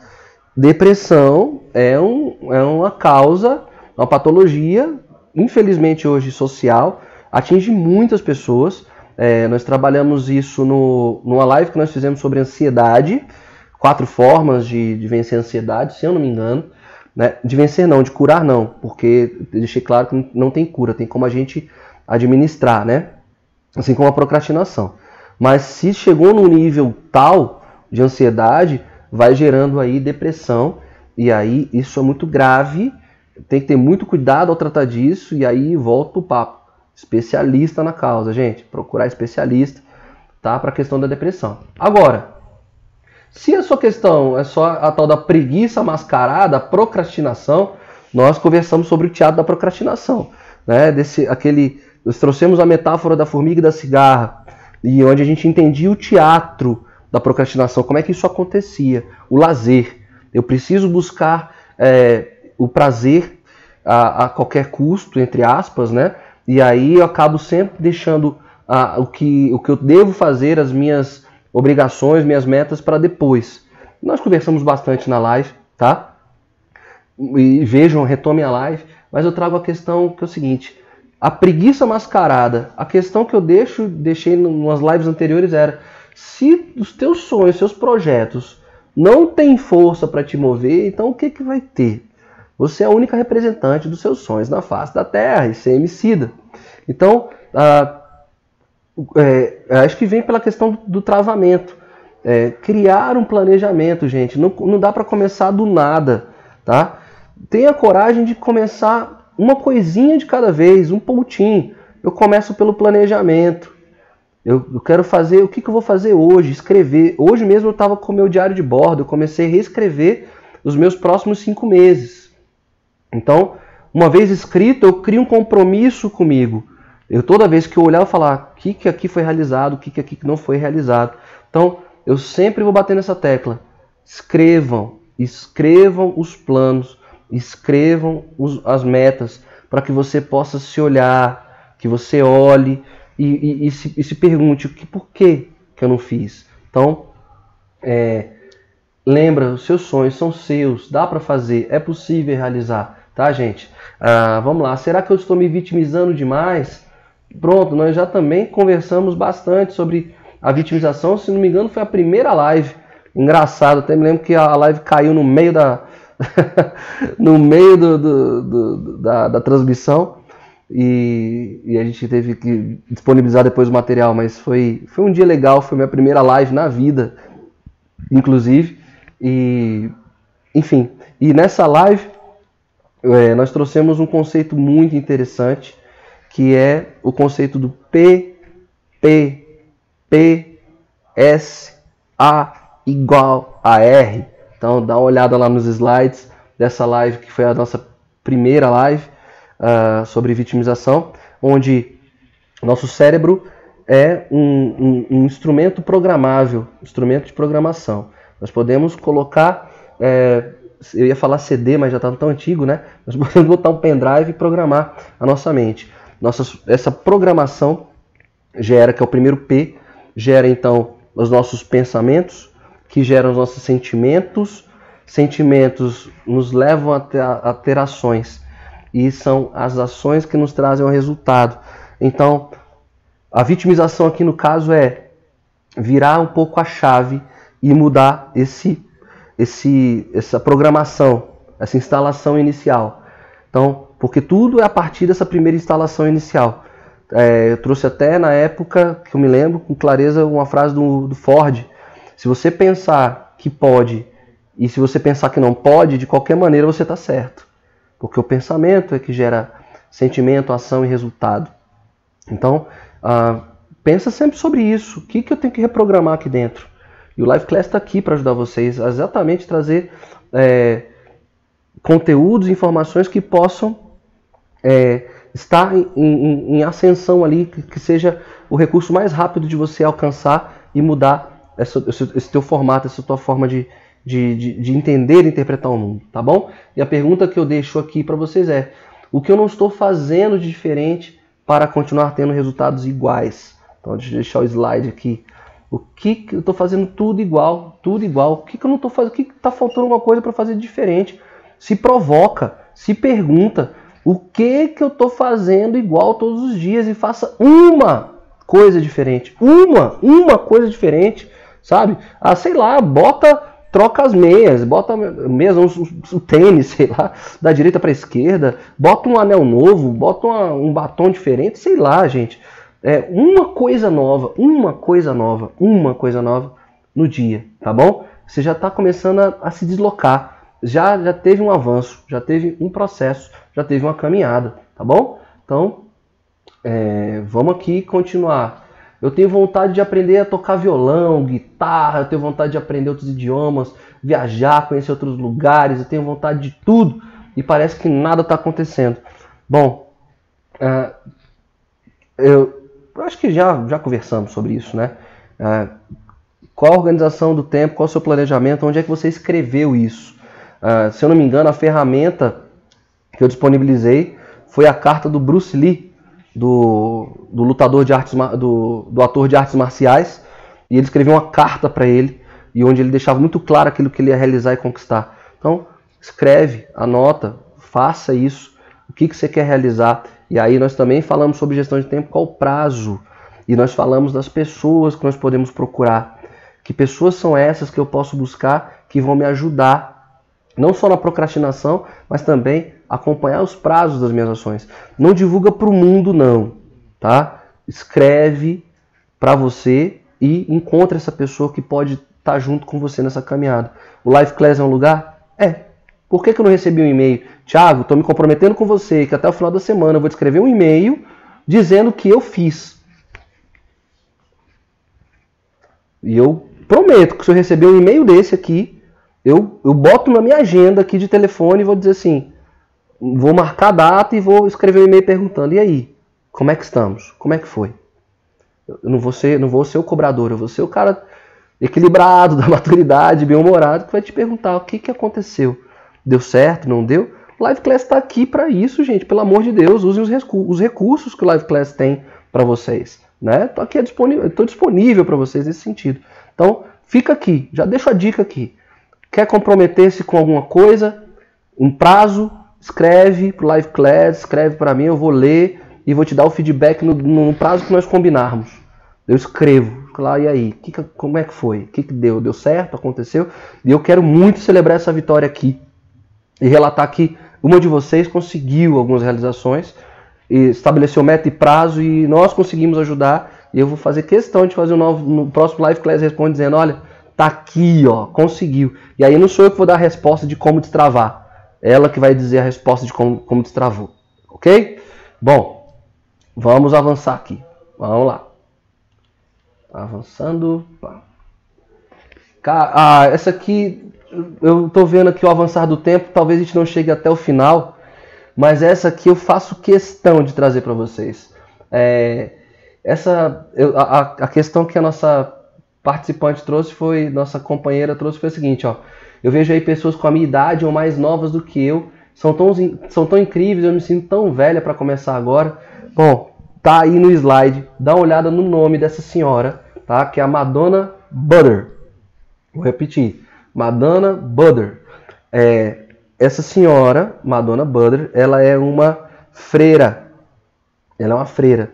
Depressão é, um, é uma causa, uma patologia, infelizmente hoje social, atinge muitas pessoas. É, nós trabalhamos isso no, numa live que nós fizemos sobre ansiedade, quatro formas de, de vencer a ansiedade, se eu não me engano. Né? De vencer não, de curar não, porque deixei claro que não tem cura, tem como a gente administrar, né? Assim como a procrastinação. Mas se chegou num nível tal de ansiedade, vai gerando aí depressão, e aí isso é muito grave, tem que ter muito cuidado ao tratar disso, e aí volta o papo. Especialista na causa, gente, procurar especialista, tá? Para a questão da depressão. Agora, se a sua questão é só a tal da preguiça mascarada, procrastinação, nós conversamos sobre o teatro da procrastinação, né? Desse, aquele, nós trouxemos a metáfora da formiga e da cigarra, e onde a gente entendia o teatro da procrastinação, como é que isso acontecia, o lazer. Eu preciso buscar é, o prazer a, a, qualquer custo, entre aspas, né? E aí eu acabo sempre deixando a, o, que, o que eu devo fazer, as minhas obrigações, minhas metas para depois. Nós conversamos bastante na live, tá? E vejam, retome a live, mas eu trago a questão que é o seguinte: a preguiça mascarada. A questão que eu deixo, deixei umas lives anteriores era se os teus sonhos, seus projetos não têm força para te mover, então o que, que vai ter? Você é a única representante dos seus sonhos na face da Terra e ser emicida. Então, ah, é, acho que vem pela questão do travamento. É, criar um planejamento, gente. Não, não dá para começar do nada, tá? Tenha coragem de começar uma coisinha de cada vez, um pontinho. Eu começo pelo planejamento. Eu, eu quero fazer, o que, que eu vou fazer hoje? Escrever. Hoje mesmo eu estava com o meu diário de bordo, eu comecei a reescrever os meus próximos cinco meses. Então, uma vez escrito, eu crio um compromisso comigo. Eu toda vez que eu olhar, eu falar o que, que aqui foi realizado, o que, que aqui não foi realizado. Então, eu sempre vou bater nessa tecla. Escrevam, escrevam os planos, escrevam os, as metas, para que você possa se olhar, que você olhe e, e, e, se, e se, pergunte o que, por que, que eu não fiz. Então, é, lembra, os seus sonhos são seus, dá para fazer, é possível realizar, tá, gente? Ah, vamos lá, será que eu estou me vitimizando demais? pronto, nós já também conversamos bastante sobre a vitimização. Se não me engano, foi a primeira live. Engraçado, até me lembro que a live caiu no meio da, no meio do, do, do, da, da, transmissão e, e, a gente teve que disponibilizar depois o material, mas foi, foi um dia legal, foi minha primeira live na vida, inclusive. E enfim, e nessa live é, nós trouxemos um conceito muito interessante que é o conceito do P, P, P, S, A igual a R. Então dá uma olhada lá nos slides dessa live que foi a nossa primeira live uh, sobre vitimização, onde nosso cérebro é um, um, um, instrumento programável, instrumento de programação. Nós podemos colocar, é, eu ia falar CD, mas já está tão antigo, né? Nós podemos botar um pendrive e programar a nossa mente. Nossa, essa programação gera, que é o primeiro P, gera então os nossos pensamentos, que geram os nossos sentimentos. Sentimentos nos levam a ter, a ter ações e são as ações que nos trazem o resultado. Então, a vitimização aqui no caso é virar um pouco a chave e mudar esse, esse, essa programação, essa instalação inicial. Então, porque tudo é a partir dessa primeira instalação inicial. É, eu trouxe até na época, que eu me lembro com clareza, uma frase do, do Ford, se você pensar que pode e se você pensar que não pode, de qualquer maneira você está certo. Porque o pensamento é que gera sentimento, ação e resultado. Então, uh, pensa sempre sobre isso. O que, que eu tenho que reprogramar aqui dentro? E o Live Class está aqui para ajudar vocês a exatamente trazer é, conteúdos, informações que possam é, estar em, em, em, ascensão ali, que, que seja o recurso mais rápido de você alcançar e mudar essa, esse, esse teu formato, essa tua forma de, de, de, de entender e interpretar o mundo, tá bom? E a pergunta que eu deixo aqui para vocês é: o que eu não estou fazendo de diferente para continuar tendo resultados iguais? Então, deixa eu deixar o slide aqui. O que, que eu estou fazendo tudo igual, tudo igual? O que, que eu não estou fazendo? O que está faltando alguma coisa para fazer diferente? Se provoca, se pergunta o que que eu estou fazendo igual todos os dias e faça uma coisa diferente, uma, uma coisa diferente sabe? Ah, sei lá, bota, troca as meias, bota mesmo o tênis, sei lá, da direita para esquerda, bota um anel novo, bota uma, um batom diferente, sei lá, gente. É uma coisa nova, uma coisa nova, uma coisa nova no dia, tá bom? Você já está começando a, a se deslocar, já, já teve um avanço, já teve um processo, já teve uma caminhada, tá bom? Então, é, vamos aqui continuar eu tenho vontade de aprender a tocar violão, guitarra, eu tenho vontade de aprender outros idiomas, viajar, conhecer outros lugares, eu tenho vontade de tudo e parece que nada está acontecendo. Bom, uh, eu, eu, acho que já, já conversamos sobre isso, né? Uh, qual a organização do tempo, qual o seu planejamento, onde é que você escreveu isso? Uh, se eu não me engano, a ferramenta que eu disponibilizei foi a carta do Bruce Lee, do, do lutador de artes do, do ator de artes marciais e ele escreveu uma carta para ele e onde ele deixava muito claro aquilo que ele ia realizar e conquistar. Então escreve, anota, faça isso, o que, que você quer realizar. E aí nós também falamos sobre gestão de tempo, qual o prazo. E nós falamos das pessoas que nós podemos procurar. Que pessoas são essas que eu posso buscar que vão me ajudar, não só na procrastinação, mas também acompanhar os prazos das minhas ações. Não divulga para o mundo, não. Tá? Escreve para você e encontre essa pessoa que pode estar tá junto com você nessa caminhada. O Life Class é um lugar? É. Por que, que eu não recebi um e-mail? Tiago, estou me comprometendo com você que até o final da semana eu vou te escrever um e-mail dizendo que eu fiz. E eu prometo que se eu receber um e-mail desse aqui, eu, eu boto na minha agenda aqui de telefone e vou dizer assim: vou marcar a data e vou escrever um e-mail perguntando: e aí? Como é que estamos? Como é que foi? Eu não vou ser, não vou ser o cobrador, eu vou ser o cara equilibrado, da maturidade, bem-humorado, que vai te perguntar o que, que aconteceu. Deu certo? Não deu? O Live Class está aqui para isso, gente. Pelo amor de Deus, usem os, os recursos que o Live Class tem para vocês. Né? Aqui disponível, disponível para vocês nesse sentido. Então, fica aqui, já deixo a dica aqui. Quer comprometer-se com alguma coisa? Um prazo? escreve pro Live Class, escreve para mim, eu vou ler e vou te dar o feedback no, no prazo que nós combinarmos. Eu escrevo, lá, e aí, que, como é que foi? O que, que deu? Deu certo? Aconteceu? E eu quero muito celebrar essa vitória aqui e relatar que uma de vocês conseguiu algumas realizações, e estabeleceu meta e prazo e nós conseguimos ajudar. E eu vou fazer questão de fazer um novo, no próximo Live Class Responde dizendo: olha, tá aqui, ó, conseguiu. E aí não sou eu que vou dar a resposta de como destravar, ela que vai dizer a resposta de como, como destravou, ok? Bom, vamos avançar aqui. Vamos lá. Avançando. Ah, essa aqui, eu tô vendo aqui o avançar do tempo, talvez a gente não chegue até o final, mas essa aqui eu faço questão de trazer para vocês. É, essa, eu, a, a questão que a nossa participante trouxe foi, nossa companheira trouxe foi a seguinte, ó. Eu vejo aí pessoas com a minha idade ou mais novas do que eu, são tão, são tão incríveis, eu me sinto tão velha para começar agora. Bom, tá aí no slide, dá uma olhada no nome dessa senhora, tá? Que é a Madonna Butter. Vou repetir, Madonna Butter. É, essa senhora, Madonna Butter, ela é uma freira. Ela é uma freira.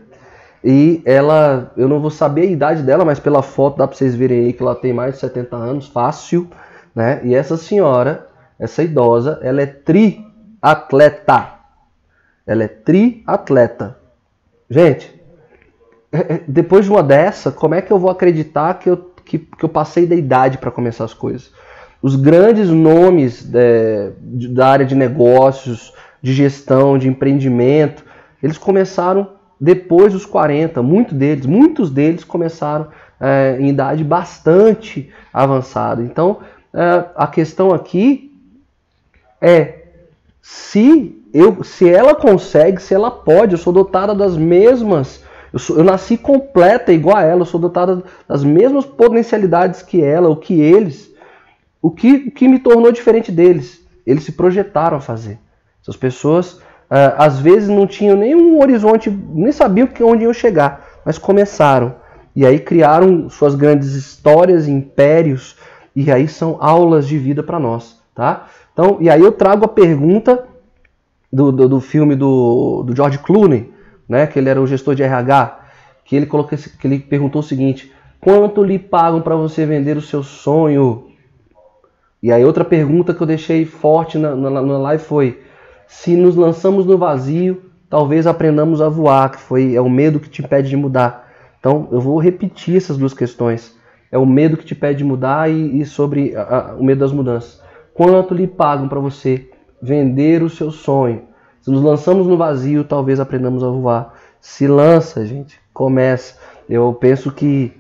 E ela, eu não vou saber a idade dela, mas pela foto dá para vocês verem aí que ela tem mais de 70 anos, fácil, né? E essa senhora, essa idosa, ela é triatleta. Ela é triatleta. Gente, é, é, depois de uma dessa, como é que eu vou acreditar que eu, que, que eu passei da idade para começar as coisas? Os grandes nomes é, da área de negócios, de gestão, de empreendimento, eles começaram depois dos 40. Muitos deles, muitos deles começaram é, em idade bastante avançada. Então, é, a questão aqui é se eu, se ela consegue, se ela pode, eu sou dotada das mesmas, eu, sou, eu nasci completa igual a ela, eu sou dotada das mesmas potencialidades que ela, o que eles, o que, o que me tornou diferente deles. Eles se projetaram a fazer. Essas pessoas, uh, às vezes, não tinham nenhum horizonte, nem sabiam onde iam chegar, mas começaram. E aí criaram suas grandes histórias, impérios, e aí são aulas de vida para nós, tá? Então, e aí eu trago a pergunta do, do, do, filme do, do George Clooney, né, que ele era o gestor de RH, que ele, colocou, que ele perguntou o seguinte: quanto lhe pagam para você vender o seu sonho? E aí outra pergunta que eu deixei forte na, na, na live foi: se nos lançamos no vazio, talvez aprendamos a voar, que foi é o medo que te impede de mudar. Então eu vou repetir essas duas questões. É o medo que te pede de mudar e, e sobre a, a, o medo das mudanças. Quanto lhe pagam para você vender o seu sonho. Se nos lançamos no vazio, talvez aprendamos a voar. Se lança, gente, começa. Eu penso que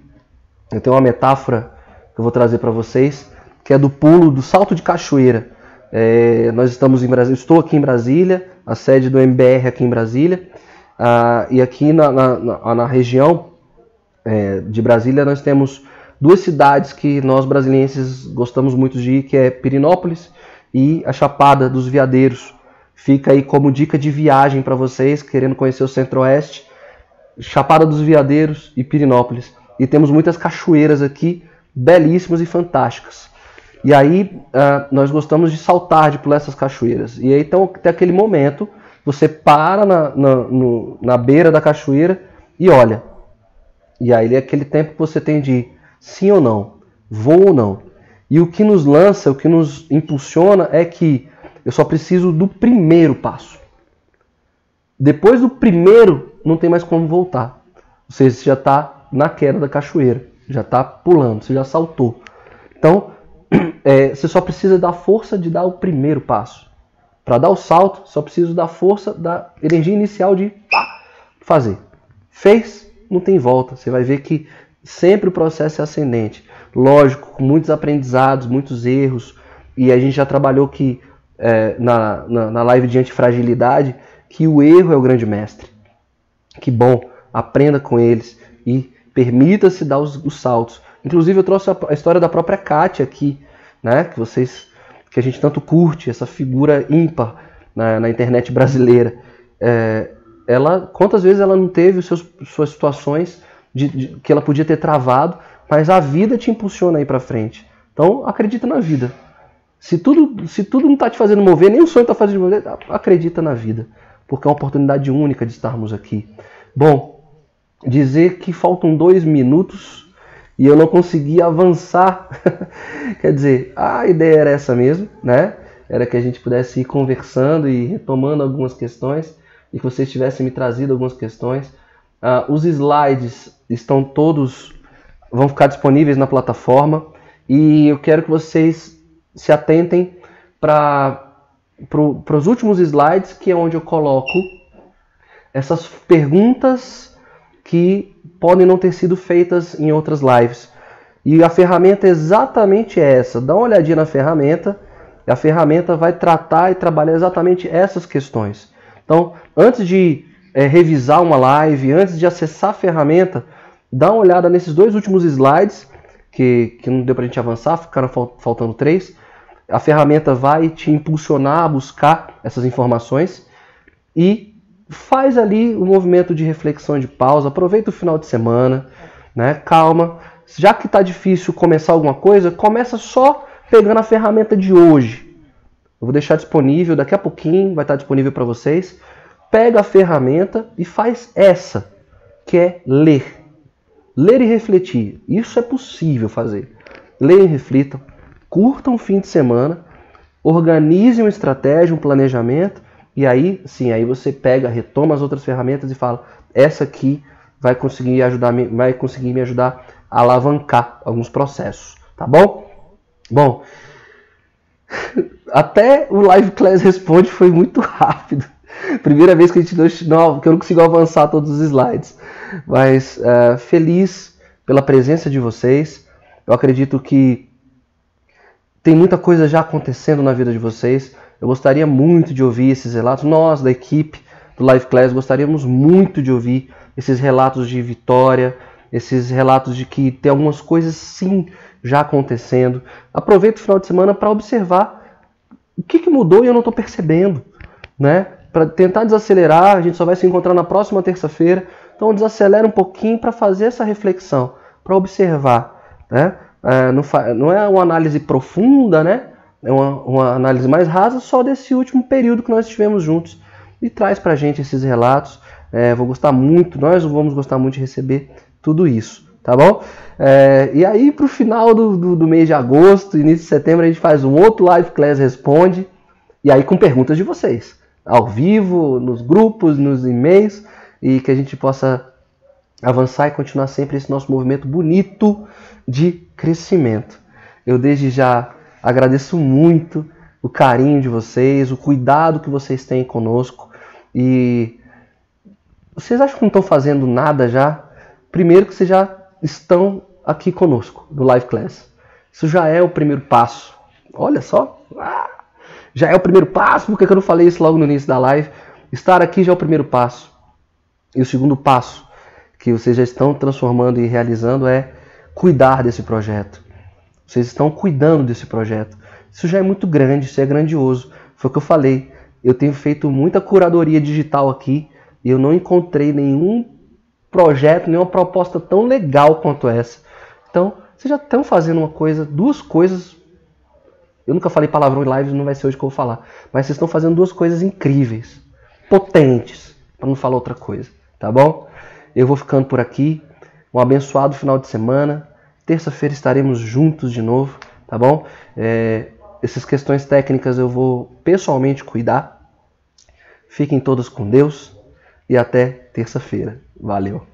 eu tenho uma metáfora que eu vou trazer para vocês, que é do pulo, do salto de cachoeira. É, nós estamos em Brasília, estou aqui em Brasília, a sede do MBR aqui em Brasília, ah, e aqui na, na, na, na região é, de Brasília nós temos duas cidades que nós brasilienses gostamos muito de ir, que é Pirinópolis e a Chapada dos Veadeiros. Fica aí como dica de viagem para vocês querendo conhecer o Centro-Oeste, Chapada dos Veadeiros e Pirinópolis. E temos muitas cachoeiras aqui, belíssimas e fantásticas. E aí uh, nós gostamos de saltar, de pular essas cachoeiras. E aí então tem aquele momento, você para na, na, no, na beira da cachoeira e olha. E aí é aquele tempo que você tem de sim ou não, vou ou não. E o que nos lança, o que nos impulsiona é que eu só preciso do primeiro passo. Depois do primeiro, não tem mais como voltar. Ou seja, você já está na queda da cachoeira, já está pulando, você já saltou. Então, é, você só precisa da força de dar o primeiro passo. Para dar o salto, só preciso da força, da energia inicial de fazer. Fez, não tem volta. Você vai ver que sempre o processo é ascendente lógico, com muitos aprendizados, muitos erros, e a gente já trabalhou que é, na, na, na live de antifragilidade que o erro é o grande mestre. Que bom, aprenda com eles e permita-se dar os, os, saltos. Inclusive eu trouxe a, a, história da própria Kátia aqui, né? Que vocês, que a gente tanto curte, essa figura ímpar na, na internet brasileira. É, ela, quantas vezes ela não teve os seus, suas situações de, de, que ela podia ter travado, mas a vida te impulsiona aí para frente. Então, acredita na vida. Se tudo, se tudo não está te fazendo mover, nem o sonho está fazendo mover, acredita na vida. porque é uma oportunidade única de estarmos aqui. Bom, dizer que faltam dois minutos e eu não consegui avançar. Quer dizer, a ideia era essa mesmo, né? Era que a gente pudesse ir conversando e retomando algumas questões e que vocês tivessem me trazido algumas questões. Uh, os slides estão todos, vão ficar disponíveis na plataforma e eu quero que vocês se atentem para para os últimos slides, que é onde eu coloco essas perguntas que podem não ter sido feitas em outras lives. E a ferramenta é exatamente essa. Dá uma olhadinha na ferramenta. A ferramenta vai tratar e trabalhar exatamente essas questões. Então, antes de é, revisar uma live, antes de acessar a ferramenta, dá uma olhada nesses dois últimos slides, que, que não deu para a gente avançar, ficaram faltando três a ferramenta vai te impulsionar a buscar essas informações e faz ali o um movimento de reflexão de pausa, aproveita o final de semana, né? Calma. Já que está difícil começar alguma coisa, começa só pegando a ferramenta de hoje. Eu vou deixar disponível daqui a pouquinho, vai estar disponível para vocês. Pega a ferramenta e faz essa, que é ler. Ler e refletir. Isso é possível fazer. Leiam e reflitam curta um fim de semana, organize uma estratégia, um planejamento, e aí sim, aí você pega, retoma as outras ferramentas e fala: essa aqui vai conseguir ajudar, vai conseguir me ajudar a alavancar alguns processos, tá bom? Bom, até o Live Class Responde foi muito rápido. Primeira vez que a gente não, que eu não consigo avançar todos os slides. Mas uh, feliz pela presença de vocês. Eu acredito que tem muita coisa já acontecendo na vida de vocês. Eu gostaria muito de ouvir esses relatos. Nós, da equipe do Live Class, gostaríamos muito de ouvir esses relatos de vitória, esses relatos de que tem algumas coisas sim já acontecendo. Aproveita o final de semana para observar o que, que mudou e eu não estou percebendo, né? Para tentar desacelerar, a gente só vai se encontrar na próxima terça-feira. Então desacelera um pouquinho para fazer essa reflexão, para observar, né? é, não, não, é uma análise profunda, né? É uma, uma, análise mais rasa só desse último período que nós estivemos juntos. E traz pra gente esses relatos. É, vou gostar muito, nós vamos gostar muito de receber tudo isso, tá bom? É, e aí, pro final do, do, do, mês de agosto, início de setembro, a gente faz um outro Live Class Responde. E aí com perguntas de vocês. Ao vivo, nos grupos, nos e-mails. E que a gente possa avançar e continuar sempre esse nosso movimento bonito de crescimento. Eu desde já agradeço muito o carinho de vocês, o cuidado que vocês têm conosco e vocês acham que não estão fazendo nada já? Primeiro que vocês já estão aqui conosco no Live Class. Isso já é o primeiro passo. Olha só, ah, já é o primeiro passo. Por que eu não falei isso logo no início da live? Estar aqui já é o primeiro passo. E o segundo passo que vocês já estão transformando e realizando é cuidar desse projeto. Vocês estão cuidando desse projeto. Isso já é muito grande, isso é grandioso. Foi o que eu falei. Eu tenho feito muita curadoria digital aqui e eu não encontrei nenhum projeto, nenhuma proposta tão legal quanto essa. Então, vocês já estão fazendo uma coisa, duas coisas. Eu nunca falei palavrão em lives, não vai ser hoje que eu vou falar. Mas vocês estão fazendo duas coisas incríveis, potentes, para não falar outra coisa, tá bom? Eu vou ficando por aqui. Um abençoado final de semana. Terça-feira estaremos juntos de novo, tá bom? É, essas questões técnicas eu vou pessoalmente cuidar. Fiquem todos com Deus e até terça-feira. Valeu!